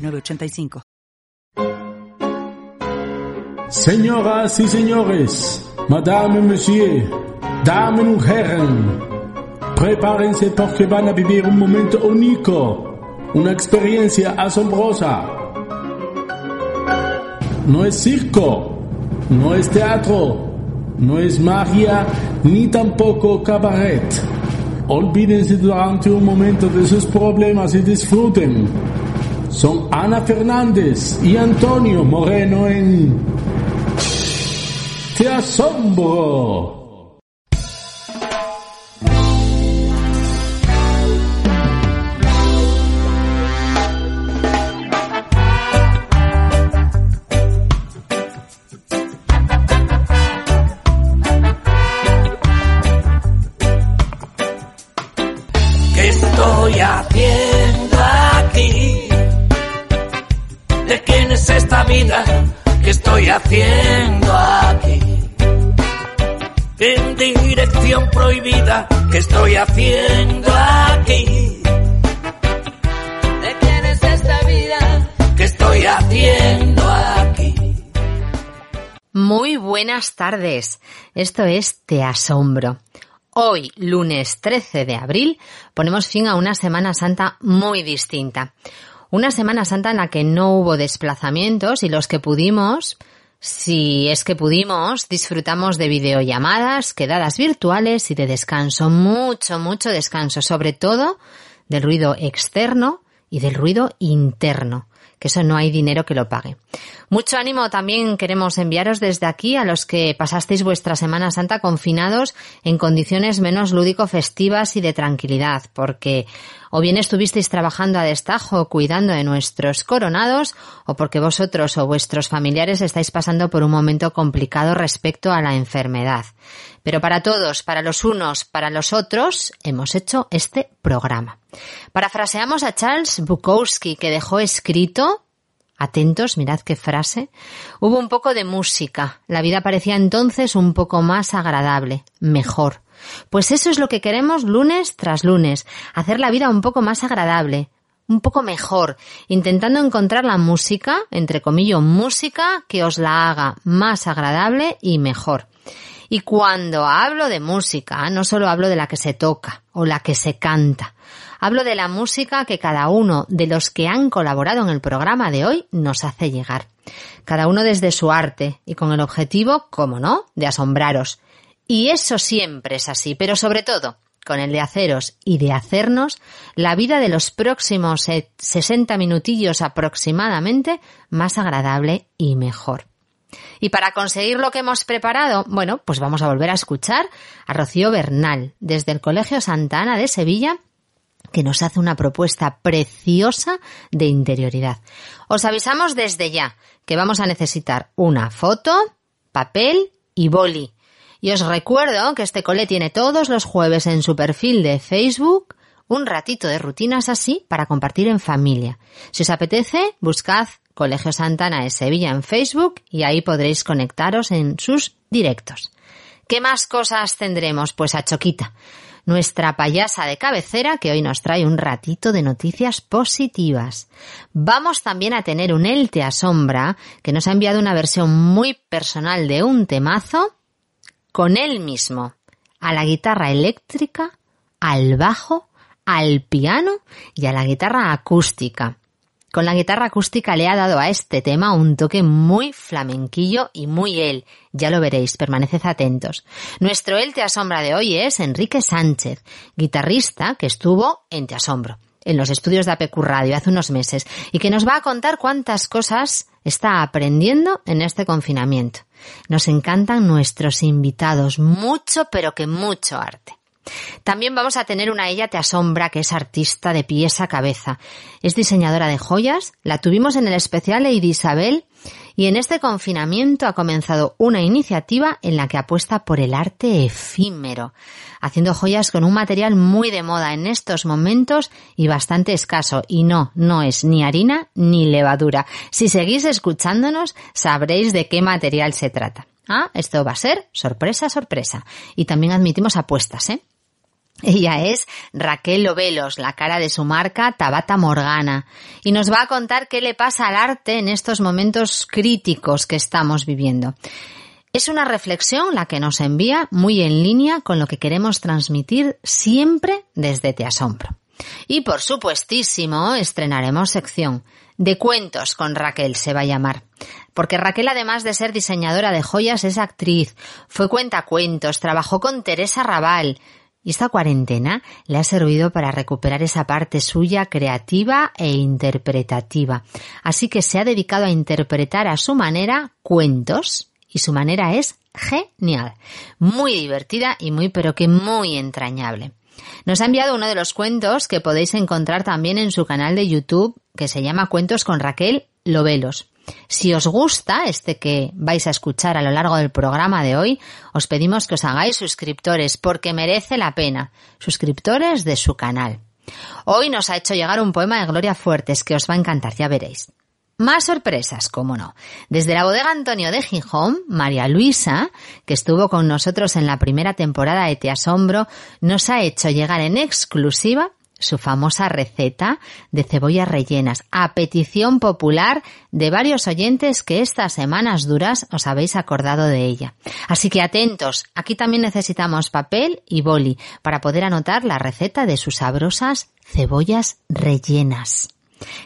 985. Señoras y señores, Madame, Monsieur, Damen y Herren, prepárense porque van a vivir un momento único, una experiencia asombrosa. No es circo, no es teatro, no es magia, ni tampoco cabaret. Olvídense durante un momento de sus problemas y disfruten son Ana Fernández y Antonio Moreno en Te asombro. Haciendo aquí? En dirección prohibida, ¿qué estoy haciendo aquí? ¿De quién es esta vida? ¿Qué estoy haciendo aquí? Muy buenas tardes. Esto es Te Asombro. Hoy, lunes 13 de abril, ponemos fin a una Semana Santa muy distinta. Una Semana Santa en la que no hubo desplazamientos y los que pudimos, si es que pudimos, disfrutamos de videollamadas, quedadas virtuales y de descanso, mucho, mucho descanso, sobre todo del ruido externo y del ruido interno, que eso no hay dinero que lo pague. Mucho ánimo también queremos enviaros desde aquí a los que pasasteis vuestra Semana Santa confinados en condiciones menos lúdico festivas y de tranquilidad, porque o bien estuvisteis trabajando a destajo cuidando de nuestros coronados, o porque vosotros o vuestros familiares estáis pasando por un momento complicado respecto a la enfermedad. Pero para todos, para los unos, para los otros, hemos hecho este programa. Parafraseamos a Charles Bukowski, que dejó escrito Atentos, mirad qué frase. Hubo un poco de música. La vida parecía entonces un poco más agradable, mejor. Pues eso es lo que queremos lunes tras lunes, hacer la vida un poco más agradable, un poco mejor, intentando encontrar la música, entre comillas, música que os la haga más agradable y mejor. Y cuando hablo de música, no solo hablo de la que se toca o la que se canta, hablo de la música que cada uno de los que han colaborado en el programa de hoy nos hace llegar. Cada uno desde su arte y con el objetivo, como no, de asombraros y eso siempre es así, pero sobre todo, con el de haceros y de hacernos, la vida de los próximos 60 minutillos aproximadamente más agradable y mejor. Y para conseguir lo que hemos preparado, bueno, pues vamos a volver a escuchar a Rocío Bernal desde el Colegio Santa Ana de Sevilla que nos hace una propuesta preciosa de interioridad. Os avisamos desde ya que vamos a necesitar una foto, papel y boli y os recuerdo que este cole tiene todos los jueves en su perfil de Facebook un ratito de rutinas así para compartir en familia. Si os apetece, buscad Colegio Santana de Sevilla en Facebook y ahí podréis conectaros en sus directos. ¿Qué más cosas tendremos? Pues a Choquita, nuestra payasa de cabecera que hoy nos trae un ratito de noticias positivas. Vamos también a tener un Elte Asombra que nos ha enviado una versión muy personal de un temazo con él mismo, a la guitarra eléctrica, al bajo, al piano y a la guitarra acústica. Con la guitarra acústica le ha dado a este tema un toque muy flamenquillo y muy él. Ya lo veréis, permaneced atentos. Nuestro él te asombra de hoy es Enrique Sánchez, guitarrista que estuvo en Te Asombro, en los estudios de APQ Radio hace unos meses, y que nos va a contar cuántas cosas está aprendiendo en este confinamiento. Nos encantan nuestros invitados, mucho pero que mucho arte. También vamos a tener una Ella te asombra que es artista de pies a cabeza. Es diseñadora de joyas, la tuvimos en el especial Lady Isabel y en este confinamiento ha comenzado una iniciativa en la que apuesta por el arte efímero, haciendo joyas con un material muy de moda en estos momentos y bastante escaso. Y no, no es ni harina ni levadura. Si seguís escuchándonos, sabréis de qué material se trata. Ah, esto va a ser sorpresa, sorpresa. Y también admitimos apuestas, ¿eh? Ella es Raquel Lobelos, la cara de su marca Tabata Morgana, y nos va a contar qué le pasa al arte en estos momentos críticos que estamos viviendo. Es una reflexión la que nos envía muy en línea con lo que queremos transmitir siempre desde Te Asombro. Y por supuestísimo estrenaremos sección de cuentos con Raquel se va a llamar. Porque Raquel, además de ser diseñadora de joyas, es actriz, fue cuentacuentos, trabajó con Teresa Raval, y esta cuarentena le ha servido para recuperar esa parte suya creativa e interpretativa. Así que se ha dedicado a interpretar a su manera cuentos y su manera es genial, muy divertida y muy pero que muy entrañable. Nos ha enviado uno de los cuentos que podéis encontrar también en su canal de YouTube que se llama Cuentos con Raquel Lobelos. Si os gusta este que vais a escuchar a lo largo del programa de hoy, os pedimos que os hagáis suscriptores porque merece la pena. Suscriptores de su canal. Hoy nos ha hecho llegar un poema de Gloria Fuertes que os va a encantar, ya veréis. Más sorpresas, cómo no. Desde la bodega Antonio de Gijón, María Luisa, que estuvo con nosotros en la primera temporada de Te Asombro, nos ha hecho llegar en exclusiva su famosa receta de cebollas rellenas, a petición popular de varios oyentes que estas semanas duras os habéis acordado de ella. Así que atentos, aquí también necesitamos papel y boli para poder anotar la receta de sus sabrosas cebollas rellenas.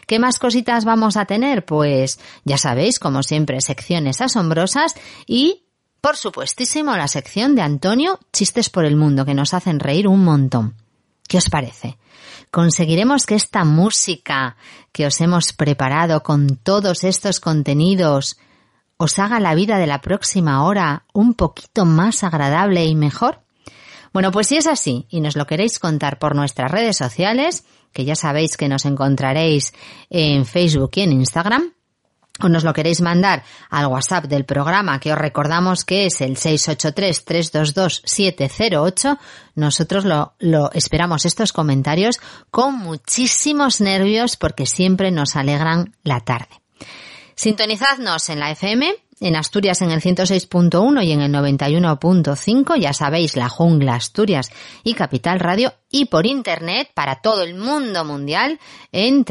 ¿Qué más cositas vamos a tener? Pues ya sabéis, como siempre, secciones asombrosas y por supuestísimo, la sección de Antonio, Chistes por el Mundo, que nos hacen reír un montón. ¿Qué os parece? Conseguiremos que esta música que os hemos preparado con todos estos contenidos os haga la vida de la próxima hora un poquito más agradable y mejor? Bueno, pues si es así y nos lo queréis contar por nuestras redes sociales, que ya sabéis que nos encontraréis en Facebook y en Instagram, o nos lo queréis mandar al WhatsApp del programa que os recordamos que es el 683-322-708, nosotros lo, lo esperamos estos comentarios con muchísimos nervios porque siempre nos alegran la tarde. Sintonizadnos en la FM en Asturias en el 106.1 y en el 91.5, ya sabéis, la jungla Asturias y Capital Radio, y por internet para todo el mundo mundial en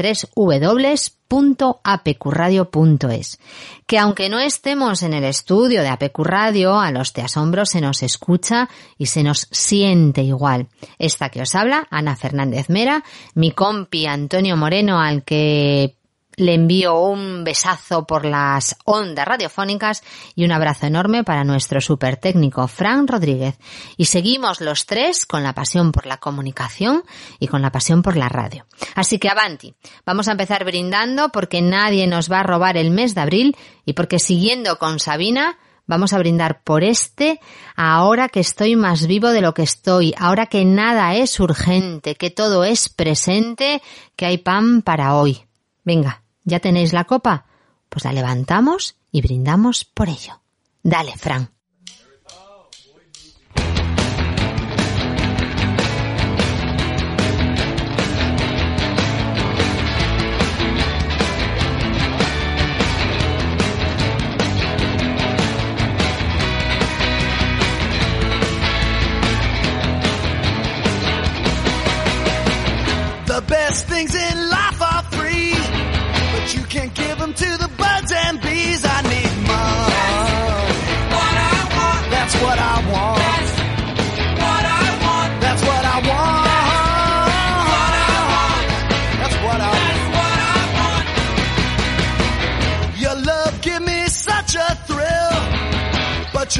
Que aunque no estemos en el estudio de APQ Radio, a los de asombro se nos escucha y se nos siente igual. Esta que os habla, Ana Fernández Mera, mi compi Antonio Moreno, al que le envío un besazo por las ondas radiofónicas y un abrazo enorme para nuestro super técnico Fran Rodríguez. Y seguimos los tres con la pasión por la comunicación y con la pasión por la radio. Así que avanti. Vamos a empezar brindando porque nadie nos va a robar el mes de abril y porque siguiendo con Sabina Vamos a brindar por este ahora que estoy más vivo de lo que estoy, ahora que nada es urgente, que todo es presente, que hay pan para hoy. Venga, ¿Ya tenéis la copa? Pues la levantamos y brindamos por ello. Dale, Fran.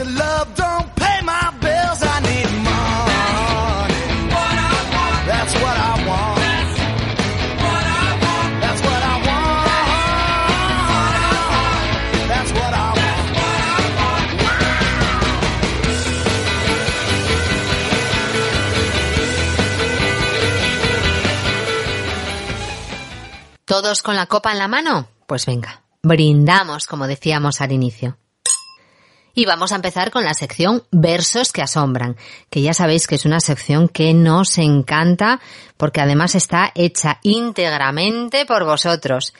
love don't pay my bills. I need ¿Todos con la copa en la mano? Pues venga, brindamos como decíamos al inicio. Y vamos a empezar con la sección Versos que asombran, que ya sabéis que es una sección que nos encanta porque además está hecha íntegramente por vosotros.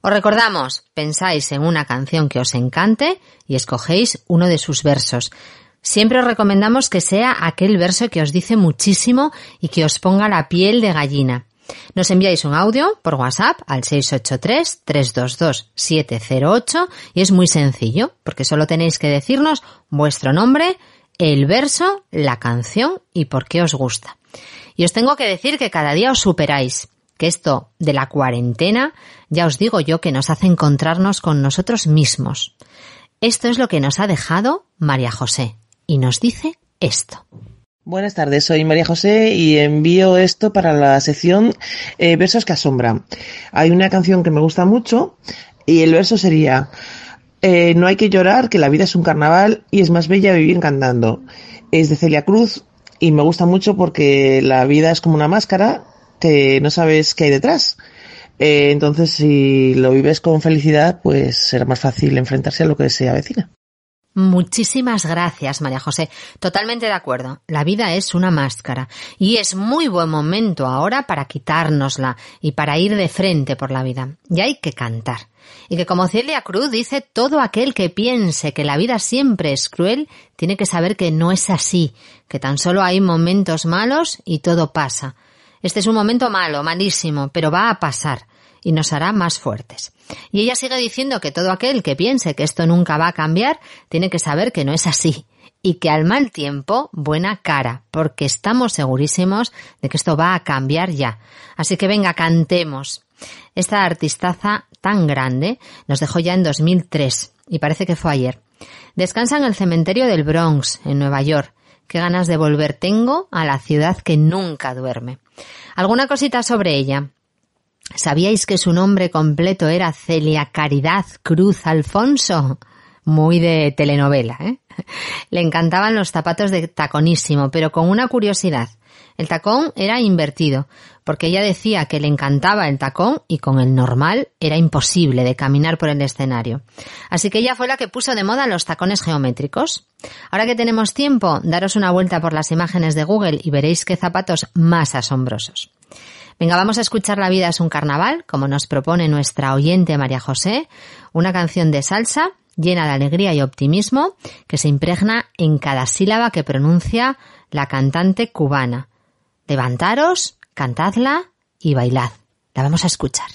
Os recordamos, pensáis en una canción que os encante y escogéis uno de sus versos. Siempre os recomendamos que sea aquel verso que os dice muchísimo y que os ponga la piel de gallina. Nos enviáis un audio por WhatsApp al 683-322-708 y es muy sencillo porque solo tenéis que decirnos vuestro nombre, el verso, la canción y por qué os gusta. Y os tengo que decir que cada día os superáis, que esto de la cuarentena, ya os digo yo que nos hace encontrarnos con nosotros mismos. Esto es lo que nos ha dejado María José y nos dice esto. Buenas tardes, soy María José y envío esto para la sección eh, Versos que asombran. Hay una canción que me gusta mucho y el verso sería eh, No hay que llorar, que la vida es un carnaval y es más bella vivir cantando. Es de Celia Cruz y me gusta mucho porque la vida es como una máscara que no sabes qué hay detrás. Eh, entonces, si lo vives con felicidad, pues será más fácil enfrentarse a lo que se avecina. Muchísimas gracias, María José. Totalmente de acuerdo. La vida es una máscara y es muy buen momento ahora para quitárnosla y para ir de frente por la vida. Y hay que cantar. Y que como Celia Cruz dice, todo aquel que piense que la vida siempre es cruel, tiene que saber que no es así, que tan solo hay momentos malos y todo pasa. Este es un momento malo, malísimo, pero va a pasar y nos hará más fuertes. Y ella sigue diciendo que todo aquel que piense que esto nunca va a cambiar tiene que saber que no es así y que al mal tiempo buena cara, porque estamos segurísimos de que esto va a cambiar ya. Así que venga, cantemos. Esta artistaza tan grande nos dejó ya en 2003 y parece que fue ayer. Descansa en el cementerio del Bronx, en Nueva York. Qué ganas de volver tengo a la ciudad que nunca duerme. Alguna cosita sobre ella. ¿Sabíais que su nombre completo era Celia Caridad Cruz Alfonso? Muy de telenovela, ¿eh? Le encantaban los zapatos de taconísimo, pero con una curiosidad. El tacón era invertido, porque ella decía que le encantaba el tacón y con el normal era imposible de caminar por el escenario. Así que ella fue la que puso de moda los tacones geométricos. Ahora que tenemos tiempo, daros una vuelta por las imágenes de Google y veréis qué zapatos más asombrosos. Venga, vamos a escuchar La vida es un carnaval, como nos propone nuestra oyente María José, una canción de salsa llena de alegría y optimismo que se impregna en cada sílaba que pronuncia la cantante cubana. Levantaros, cantadla y bailad. La vamos a escuchar.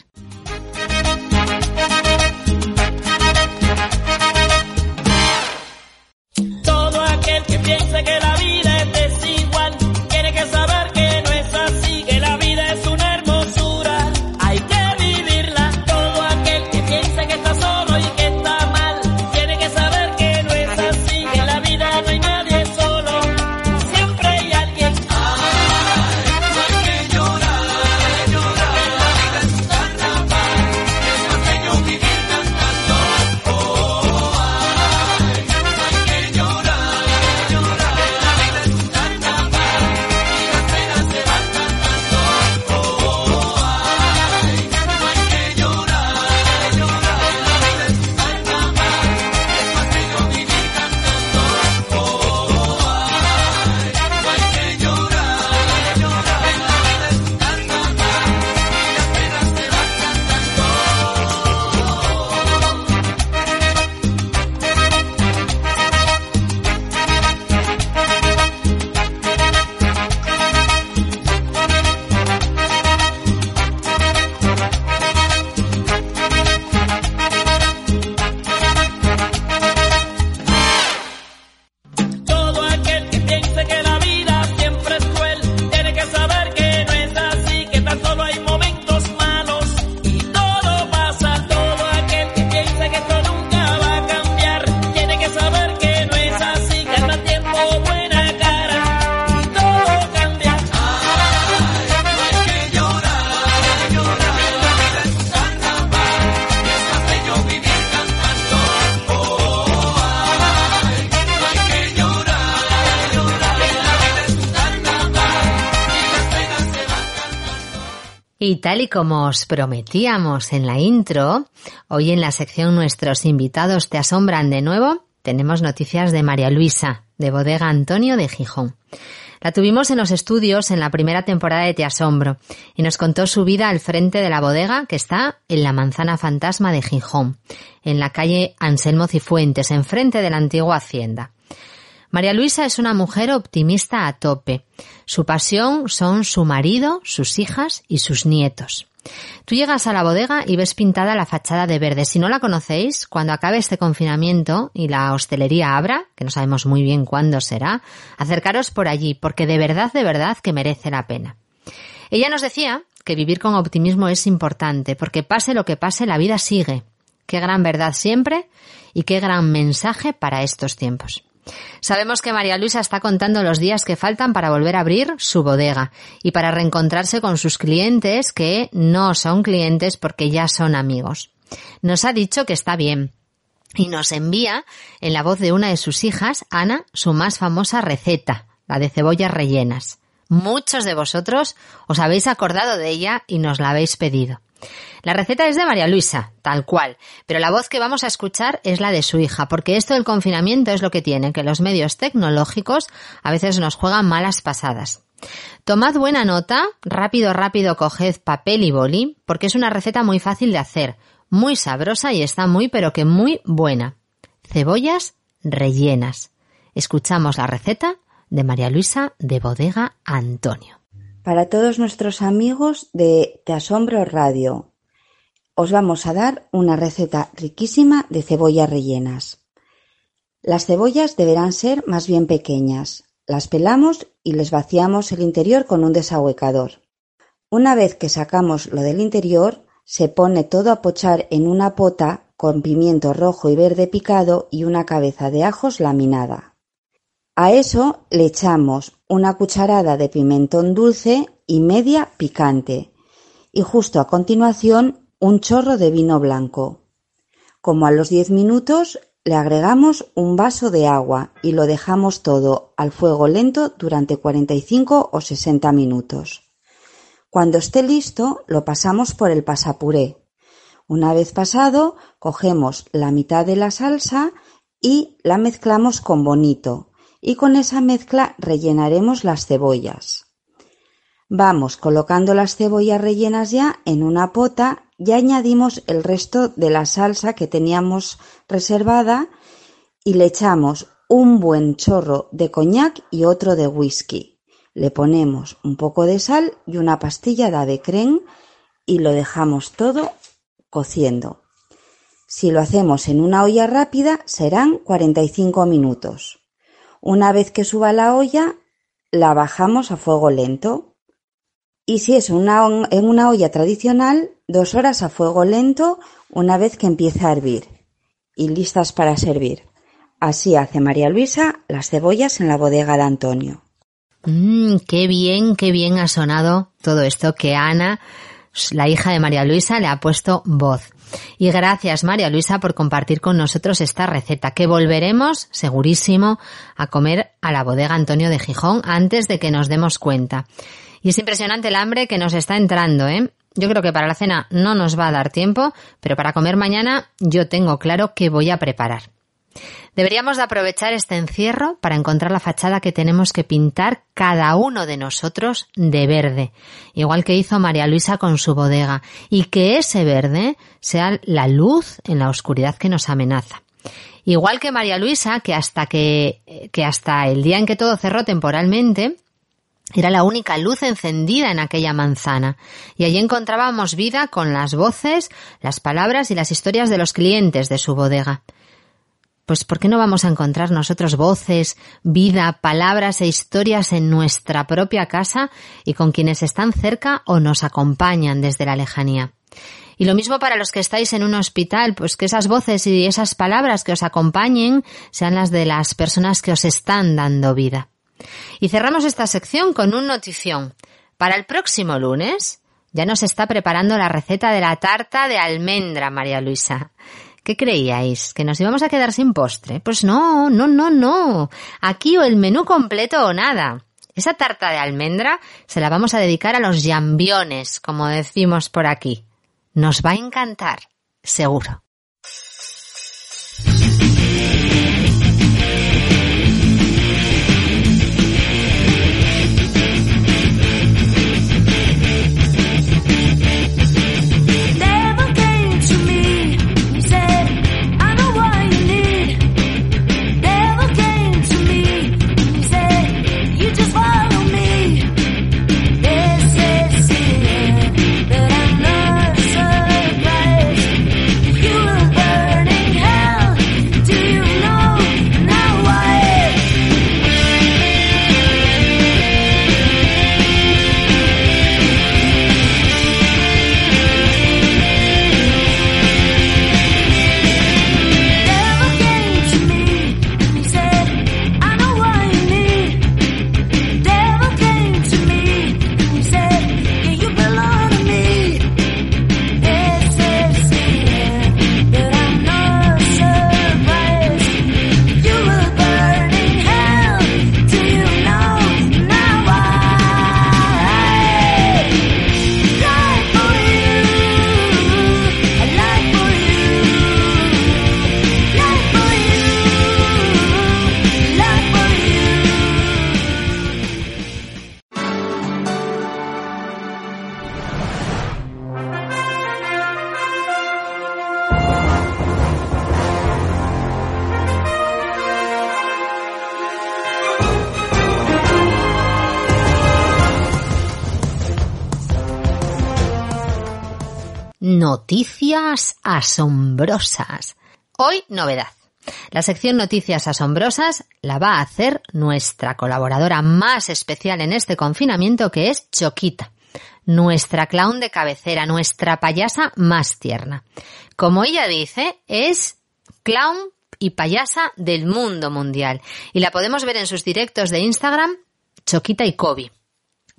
Tal y como os prometíamos en la intro, hoy en la sección Nuestros invitados te asombran de nuevo, tenemos noticias de María Luisa, de Bodega Antonio de Gijón. La tuvimos en los estudios en la primera temporada de Te Asombro y nos contó su vida al frente de la bodega que está en la Manzana Fantasma de Gijón, en la calle Anselmo Cifuentes, enfrente de la antigua hacienda. María Luisa es una mujer optimista a tope. Su pasión son su marido, sus hijas y sus nietos. Tú llegas a la bodega y ves pintada la fachada de verde. Si no la conocéis, cuando acabe este confinamiento y la hostelería abra, que no sabemos muy bien cuándo será, acercaros por allí, porque de verdad, de verdad que merece la pena. Ella nos decía que vivir con optimismo es importante, porque pase lo que pase, la vida sigue. Qué gran verdad siempre y qué gran mensaje para estos tiempos. Sabemos que María Luisa está contando los días que faltan para volver a abrir su bodega y para reencontrarse con sus clientes que no son clientes porque ya son amigos. Nos ha dicho que está bien, y nos envía, en la voz de una de sus hijas, Ana, su más famosa receta, la de cebollas rellenas. Muchos de vosotros os habéis acordado de ella y nos la habéis pedido. La receta es de María Luisa, tal cual, pero la voz que vamos a escuchar es la de su hija, porque esto del confinamiento es lo que tiene, que los medios tecnológicos a veces nos juegan malas pasadas. Tomad buena nota, rápido, rápido coged papel y boli, porque es una receta muy fácil de hacer, muy sabrosa y está muy pero que muy buena. Cebollas rellenas. Escuchamos la receta de María Luisa de Bodega Antonio. Para todos nuestros amigos de Te Asombro Radio, os vamos a dar una receta riquísima de cebollas rellenas. Las cebollas deberán ser más bien pequeñas. Las pelamos y les vaciamos el interior con un desahuecador. Una vez que sacamos lo del interior, se pone todo a pochar en una pota con pimiento rojo y verde picado y una cabeza de ajos laminada. A eso le echamos una cucharada de pimentón dulce y media picante y justo a continuación un chorro de vino blanco. Como a los diez minutos le agregamos un vaso de agua y lo dejamos todo al fuego lento durante 45 o 60 minutos. Cuando esté listo lo pasamos por el pasapuré. Una vez pasado cogemos la mitad de la salsa y la mezclamos con bonito y con esa mezcla rellenaremos las cebollas. Vamos colocando las cebollas rellenas ya en una pota y añadimos el resto de la salsa que teníamos reservada y le echamos un buen chorro de coñac y otro de whisky. Le ponemos un poco de sal y una pastilla de ave y lo dejamos todo cociendo. Si lo hacemos en una olla rápida serán 45 minutos. Una vez que suba la olla, la bajamos a fuego lento y si es una, en una olla tradicional, dos horas a fuego lento una vez que empieza a hervir. Y listas para servir. Así hace María Luisa las cebollas en la bodega de Antonio. Mmm, qué bien, qué bien ha sonado todo esto que Ana, la hija de María Luisa, le ha puesto voz. Y gracias María Luisa por compartir con nosotros esta receta que volveremos, segurísimo, a comer a la bodega Antonio de Gijón antes de que nos demos cuenta. Y es impresionante el hambre que nos está entrando, ¿eh? Yo creo que para la cena no nos va a dar tiempo, pero para comer mañana yo tengo claro que voy a preparar. Deberíamos de aprovechar este encierro para encontrar la fachada que tenemos que pintar cada uno de nosotros de verde, igual que hizo María Luisa con su bodega, y que ese verde sea la luz en la oscuridad que nos amenaza. Igual que María Luisa, que hasta que, que hasta el día en que todo cerró temporalmente, era la única luz encendida en aquella manzana, y allí encontrábamos vida con las voces, las palabras y las historias de los clientes de su bodega. Pues ¿por qué no vamos a encontrar nosotros voces, vida, palabras e historias en nuestra propia casa y con quienes están cerca o nos acompañan desde la lejanía? Y lo mismo para los que estáis en un hospital, pues que esas voces y esas palabras que os acompañen sean las de las personas que os están dando vida. Y cerramos esta sección con un notición. Para el próximo lunes ya nos está preparando la receta de la tarta de almendra, María Luisa. ¿Qué creíais? ¿Que nos íbamos a quedar sin postre? Pues no, no, no, no. Aquí o el menú completo o nada. Esa tarta de almendra se la vamos a dedicar a los jambiones, como decimos por aquí. Nos va a encantar, seguro. Noticias asombrosas. Hoy novedad. La sección Noticias asombrosas la va a hacer nuestra colaboradora más especial en este confinamiento que es Choquita, nuestra clown de cabecera, nuestra payasa más tierna. Como ella dice, es clown y payasa del mundo mundial y la podemos ver en sus directos de Instagram, Choquita y Kobe.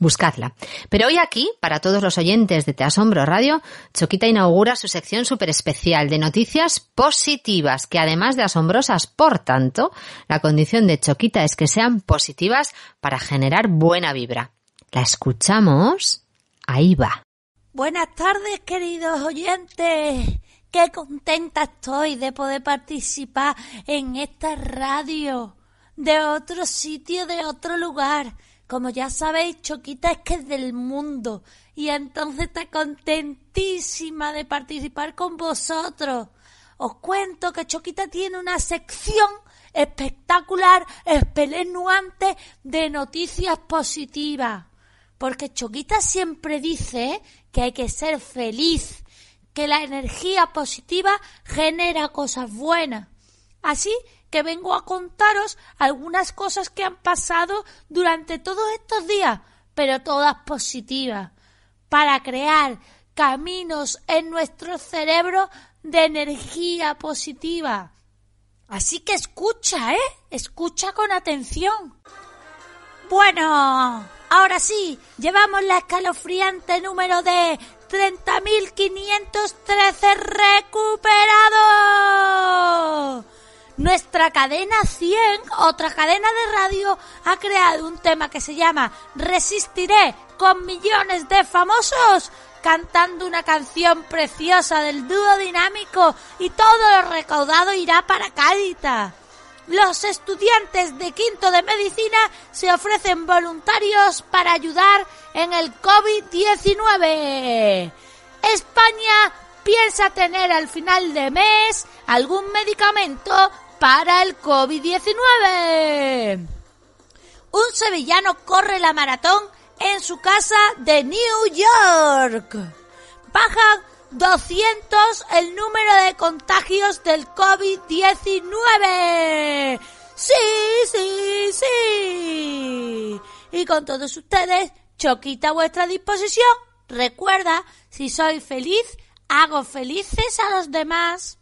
Buscadla. Pero hoy aquí, para todos los oyentes de Te Asombro Radio, Choquita inaugura su sección súper especial de noticias positivas, que además de asombrosas, por tanto, la condición de Choquita es que sean positivas para generar buena vibra. ¿La escuchamos? Ahí va. Buenas tardes, queridos oyentes. Qué contenta estoy de poder participar en esta radio de otro sitio, de otro lugar. Como ya sabéis, Choquita es que es del mundo y entonces está contentísima de participar con vosotros. Os cuento que Choquita tiene una sección espectacular, espeluznante de noticias positivas. Porque Choquita siempre dice que hay que ser feliz, que la energía positiva genera cosas buenas. Así que vengo a contaros algunas cosas que han pasado durante todos estos días, pero todas positivas, para crear caminos en nuestro cerebro de energía positiva. Así que escucha, ¿eh? Escucha con atención. Bueno, ahora sí, llevamos la escalofriante número de 30.513 recuperados. Nuestra cadena 100, otra cadena de radio, ha creado un tema que se llama Resistiré con millones de famosos cantando una canción preciosa del dúo dinámico y todo lo recaudado irá para Cádiz. Los estudiantes de quinto de medicina se ofrecen voluntarios para ayudar en el COVID-19. España piensa tener al final de mes algún medicamento para el COVID-19. Un sevillano corre la maratón en su casa de New York. Baja 200 el número de contagios del COVID-19. Sí, sí, sí. Y con todos ustedes, Choquita a vuestra disposición. Recuerda, si soy feliz, hago felices a los demás.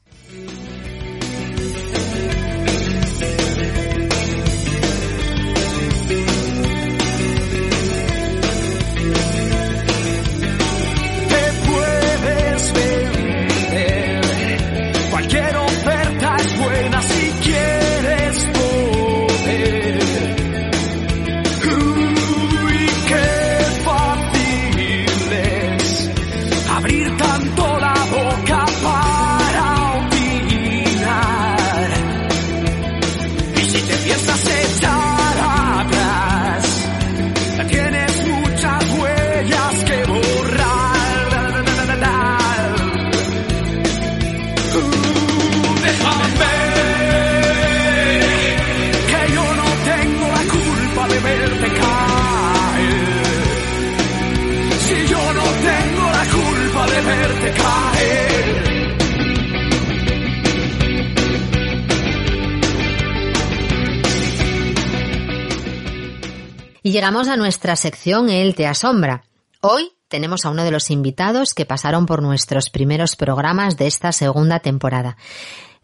Llegamos a nuestra sección Él te asombra. Hoy tenemos a uno de los invitados que pasaron por nuestros primeros programas de esta segunda temporada.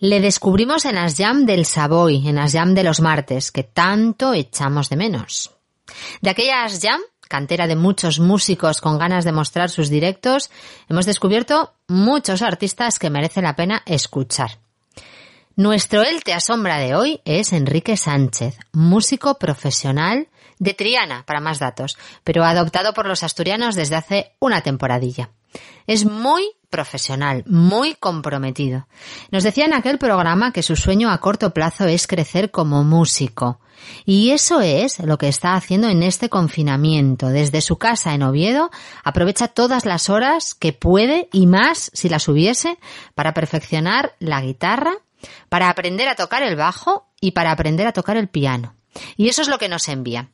Le descubrimos en As Jam del Savoy, en As Jam de los martes, que tanto echamos de menos. De aquella As Jam, cantera de muchos músicos con ganas de mostrar sus directos, hemos descubierto muchos artistas que merece la pena escuchar. Nuestro Él te asombra de hoy es Enrique Sánchez, músico profesional de Triana, para más datos, pero adoptado por los asturianos desde hace una temporadilla. Es muy profesional, muy comprometido. Nos decía en aquel programa que su sueño a corto plazo es crecer como músico. Y eso es lo que está haciendo en este confinamiento. Desde su casa en Oviedo aprovecha todas las horas que puede y más si las hubiese para perfeccionar la guitarra, para aprender a tocar el bajo y para aprender a tocar el piano. Y eso es lo que nos envía.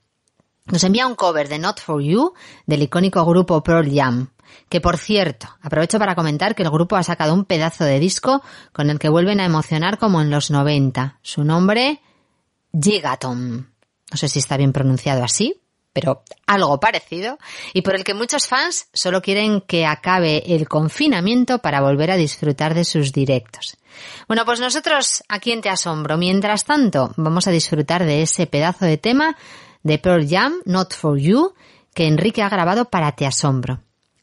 Nos envía un cover de Not For You del icónico grupo Pearl Jam, que por cierto, aprovecho para comentar que el grupo ha sacado un pedazo de disco con el que vuelven a emocionar como en los 90. Su nombre, Gigaton. No sé si está bien pronunciado así, pero algo parecido, y por el que muchos fans solo quieren que acabe el confinamiento para volver a disfrutar de sus directos. Bueno, pues nosotros aquí en Te Asombro, mientras tanto, vamos a disfrutar de ese pedazo de tema de Pearl Jam, Not For You, que Enrique ha grabado para Te Asombro.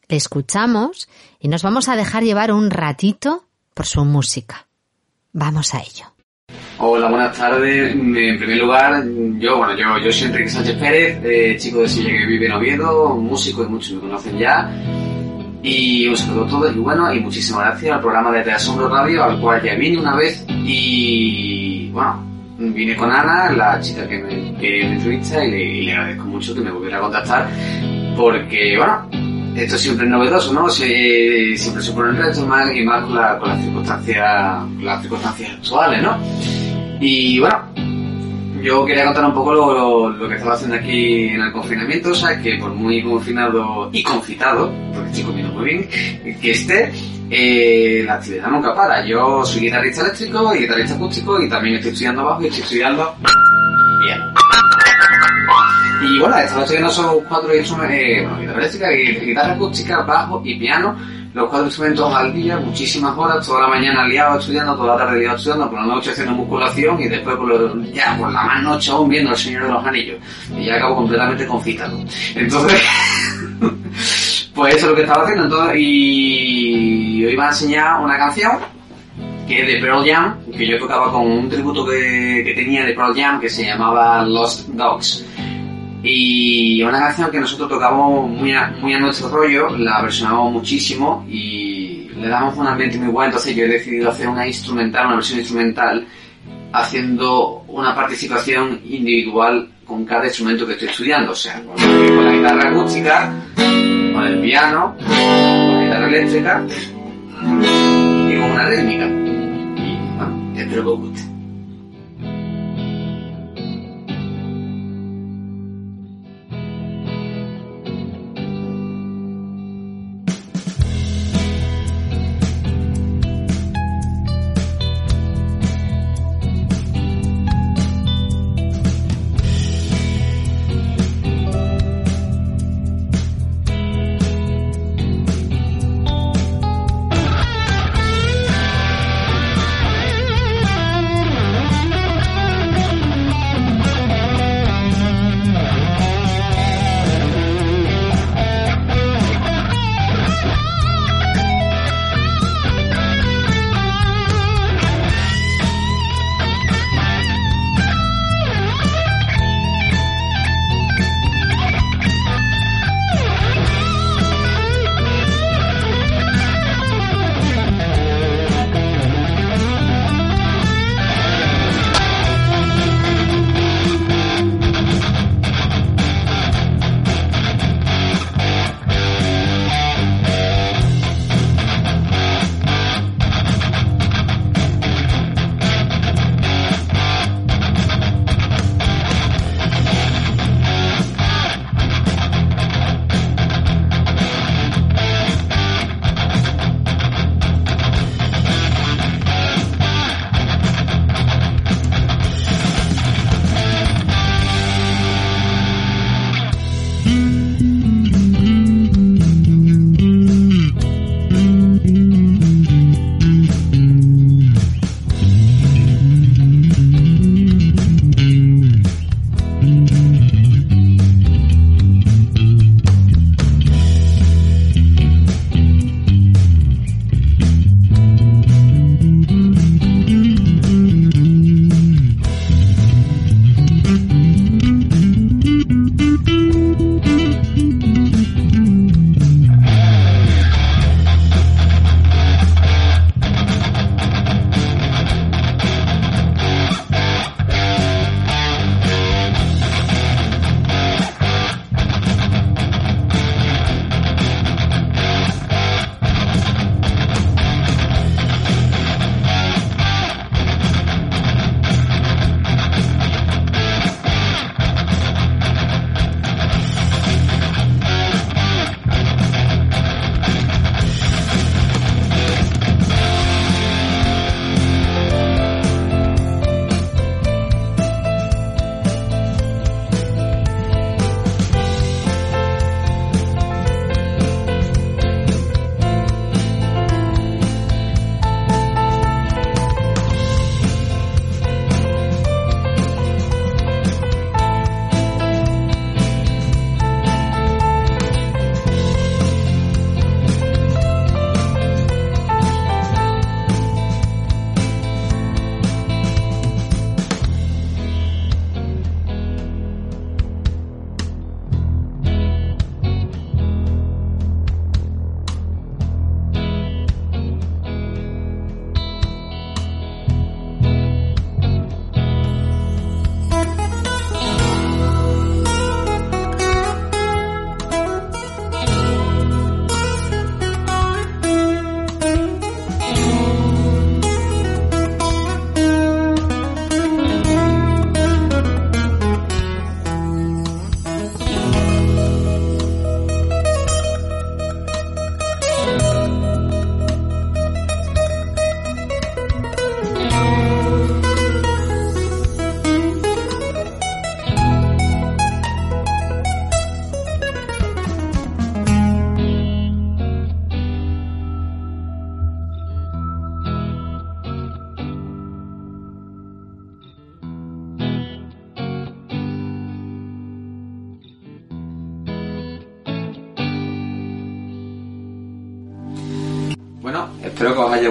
Le escuchamos y nos vamos a dejar llevar un ratito por su música. Vamos a ello. Hola, buenas tardes. En primer lugar, yo, bueno, yo, yo soy Enrique Sánchez Pérez, eh, chico de Silla que vive en Oviedo, músico y muchos me conocen ya. Y un saludo a todos y bueno, y muchísimas gracias al programa de Te Asombro Radio, al cual ya vine una vez y bueno, vine con Ana, la chica que me, entrevista y le, agradezco mucho que me volviera a contactar porque, bueno, esto siempre es novedoso, ¿no? Se, siempre supone un reto más y más con, con las circunstancias, las circunstancias actuales, ¿no? Y bueno, yo quería contar un poco lo, lo, lo, que estaba haciendo aquí en el confinamiento, o sea, que por muy confinado y confitado, porque estoy comiendo muy bien, que esté, eh, la actividad nunca para. Yo soy guitarrista eléctrico y guitarrista acústico y también estoy estudiando bajo y estoy estudiando piano. Y bueno, estaba estudiando son cuatro instrumentos, eh, bueno, guitarra eléctrica, guitarra acústica, bajo y piano, los cuatro instrumentos al día, muchísimas horas, toda la mañana liado estudiando, toda la tarde liado estudiando, por la noche haciendo musculación y después por lo, ya por la más noche aún viendo El Señor de los Anillos. Y ya acabo completamente confitado. Entonces, pues eso es lo que estaba haciendo. Entonces, y hoy me a enseñar una canción que es de Pearl Jam, que yo tocaba con un tributo que, que tenía de Pearl Jam que se llamaba Lost Dogs. Y una canción que nosotros tocamos muy a, nuestro rollo, la versionamos muchísimo y le damos un ambiente muy bueno, entonces yo he decidido hacer una instrumental, una versión instrumental, haciendo una participación individual con cada instrumento que estoy estudiando, o sea, con, con la guitarra acústica, con el piano, con la guitarra eléctrica y con una rítmica. Y bueno, espero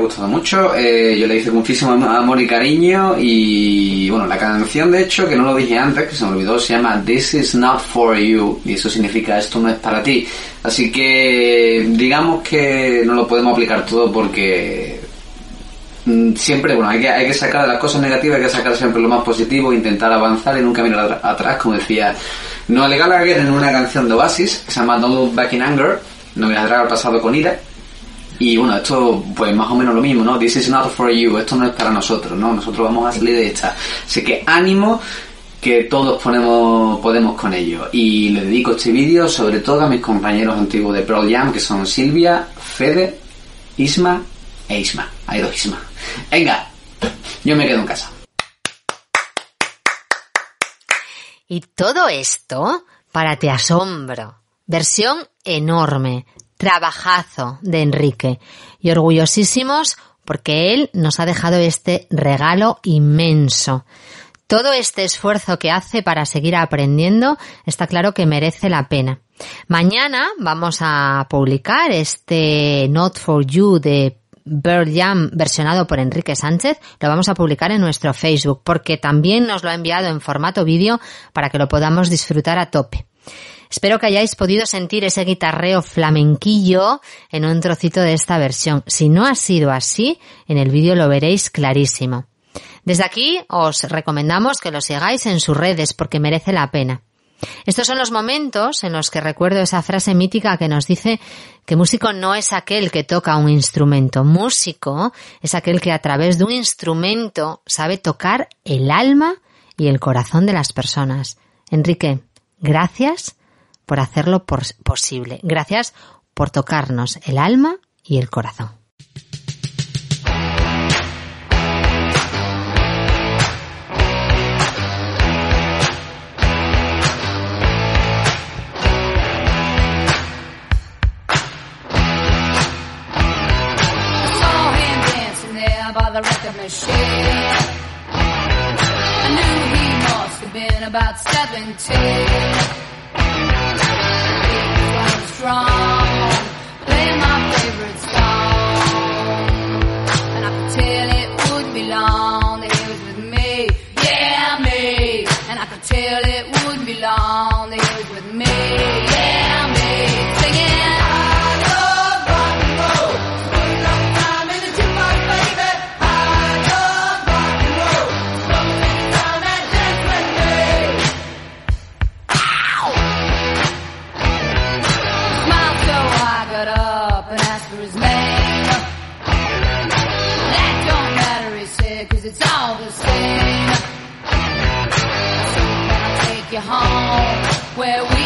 gustado mucho. Eh, yo le hice muchísimo amor y cariño y bueno, la canción de hecho, que no lo dije antes, que se me olvidó, se llama This is not for you y eso significa esto no es para ti. Así que digamos que no lo podemos aplicar todo porque mm, siempre, bueno, hay que, hay que sacar de las cosas negativas, hay que sacar siempre lo más positivo, intentar avanzar y nunca mirar atrás, como decía Noel Gallagher en una canción de Oasis que se llama Don't Look Back in Anger, no mirar al pasado con ira y bueno, esto pues más o menos lo mismo, ¿no? This is not for you, esto no es para nosotros, ¿no? Nosotros vamos a salir de esta. Así que ánimo que todos ponemos, podemos con ello. Y le dedico este vídeo sobre todo a mis compañeros antiguos de Pearl Jam, que son Silvia, Fede, Isma e Isma. Hay dos Isma. Venga, yo me quedo en casa. Y todo esto para Te Asombro. Versión enorme, trabajazo de Enrique. Y orgullosísimos porque él nos ha dejado este regalo inmenso. Todo este esfuerzo que hace para seguir aprendiendo está claro que merece la pena. Mañana vamos a publicar este Not for You de Bird Jam versionado por Enrique Sánchez. Lo vamos a publicar en nuestro Facebook porque también nos lo ha enviado en formato vídeo para que lo podamos disfrutar a tope. Espero que hayáis podido sentir ese guitarreo flamenquillo en un trocito de esta versión. Si no ha sido así, en el vídeo lo veréis clarísimo. Desde aquí os recomendamos que lo sigáis en sus redes porque merece la pena. Estos son los momentos en los que recuerdo esa frase mítica que nos dice que músico no es aquel que toca un instrumento, músico es aquel que a través de un instrumento sabe tocar el alma y el corazón de las personas. Enrique, gracias por hacerlo posible. Gracias por tocarnos el alma y el corazón. about 17 tell it wouldn't be long he was with me, yeah where we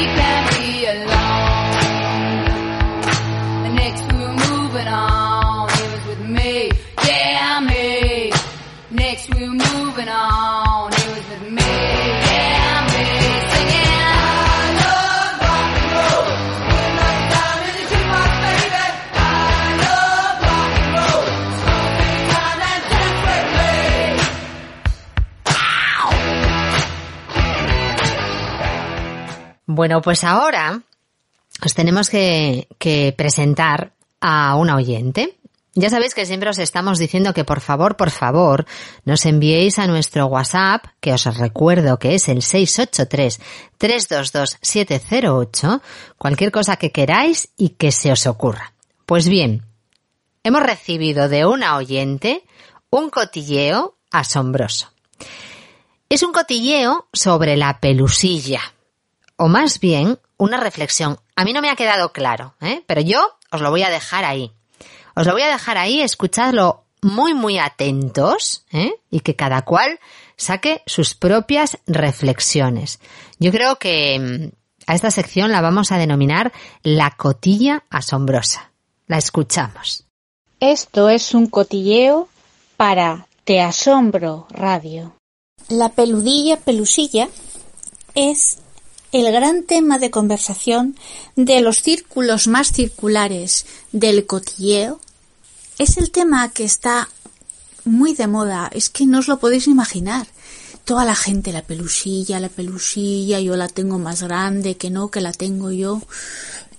Bueno, pues ahora os tenemos que, presentar a una oyente. Ya sabéis que siempre os estamos diciendo que por favor, por favor, nos enviéis a nuestro WhatsApp, que os recuerdo que es el 683-322-708, cualquier cosa que queráis y que se os ocurra. Pues bien, hemos recibido de una oyente un cotilleo asombroso. Es un cotilleo sobre la pelusilla, o más bien una reflexión. A mí no me ha quedado claro, ¿eh? pero yo os lo voy a dejar ahí. Os lo voy a dejar ahí, escuchadlo muy, muy atentos ¿eh? y que cada cual saque sus propias reflexiones. Yo creo que mm, a esta sección la vamos a denominar la cotilla asombrosa. La escuchamos. Esto es un cotilleo para Te Asombro Radio. La peludilla pelusilla es el gran tema de conversación de los círculos más circulares del cotilleo. Es el tema que está muy de moda, es que no os lo podéis imaginar. Toda la gente, la pelusilla, la pelusilla, yo la tengo más grande, que no, que la tengo yo.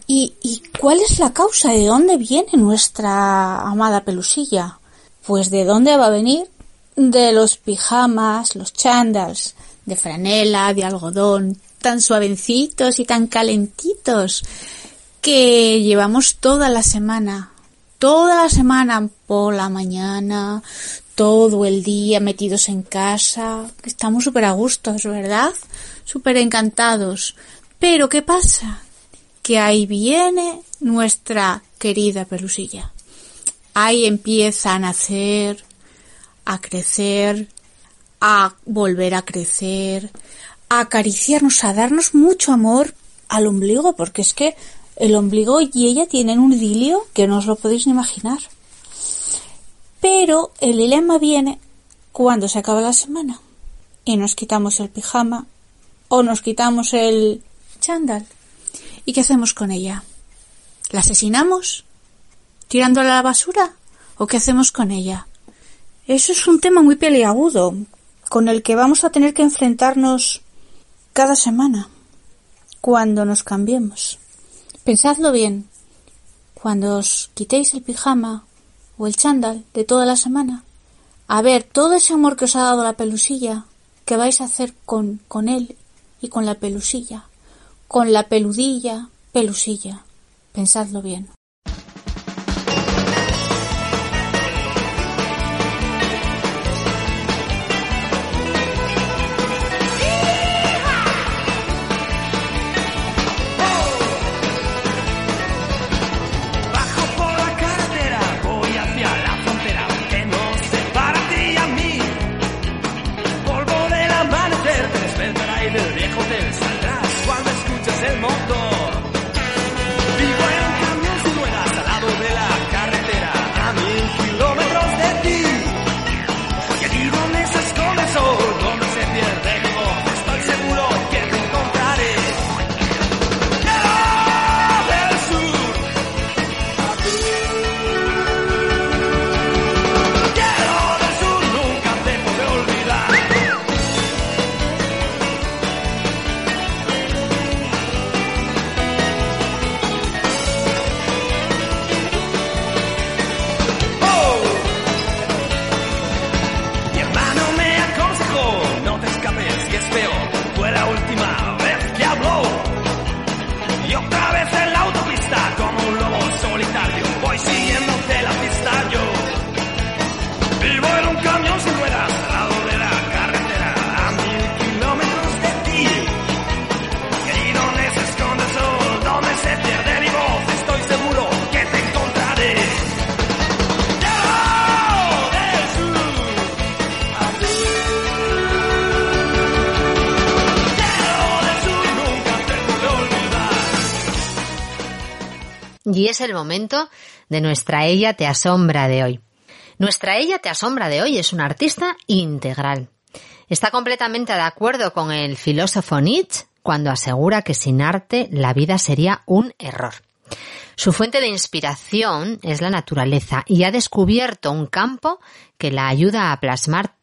¿Y, ¿Y cuál es la causa? ¿De dónde viene nuestra amada pelusilla? Pues de dónde va a venir? De los pijamas, los chandals, de franela, de algodón, tan suavecitos y tan calentitos que llevamos toda la semana, toda la semana por la mañana, todo el día metidos en casa. Estamos súper a gustos, ¿verdad? Súper encantados. Pero ¿qué pasa? Que ahí viene nuestra querida pelusilla. Ahí empieza a nacer, a crecer, a volver a crecer, a acariciarnos, a darnos mucho amor al ombligo, porque es que el ombligo y ella tienen un idilio que no os lo podéis ni imaginar. Pero el dilema viene cuando se acaba la semana y nos quitamos el pijama o nos quitamos el chándal. ¿Y qué hacemos con ella? ¿La asesinamos? ¿Tirándola a la basura? ¿O qué hacemos con ella? Eso es un tema muy peliagudo, con el que vamos a tener que enfrentarnos cada semana, cuando nos cambiemos. Pensadlo bien. Cuando os quitéis el pijama o el chándal de toda la semana, a ver todo ese amor que os ha dado la pelusilla, ¿qué vais a hacer con, con él y con la pelusilla? Con la peludilla, pelusilla. Pensadlo bien. Es el momento de nuestra Ella te asombra de hoy. Nuestra Ella te asombra de hoy es una artista integral. Está completamente de acuerdo con el filósofo Nietzsche cuando asegura que sin arte la vida sería un error. Su fuente de inspiración es la naturaleza y ha descubierto un campo que la ayuda a plasmar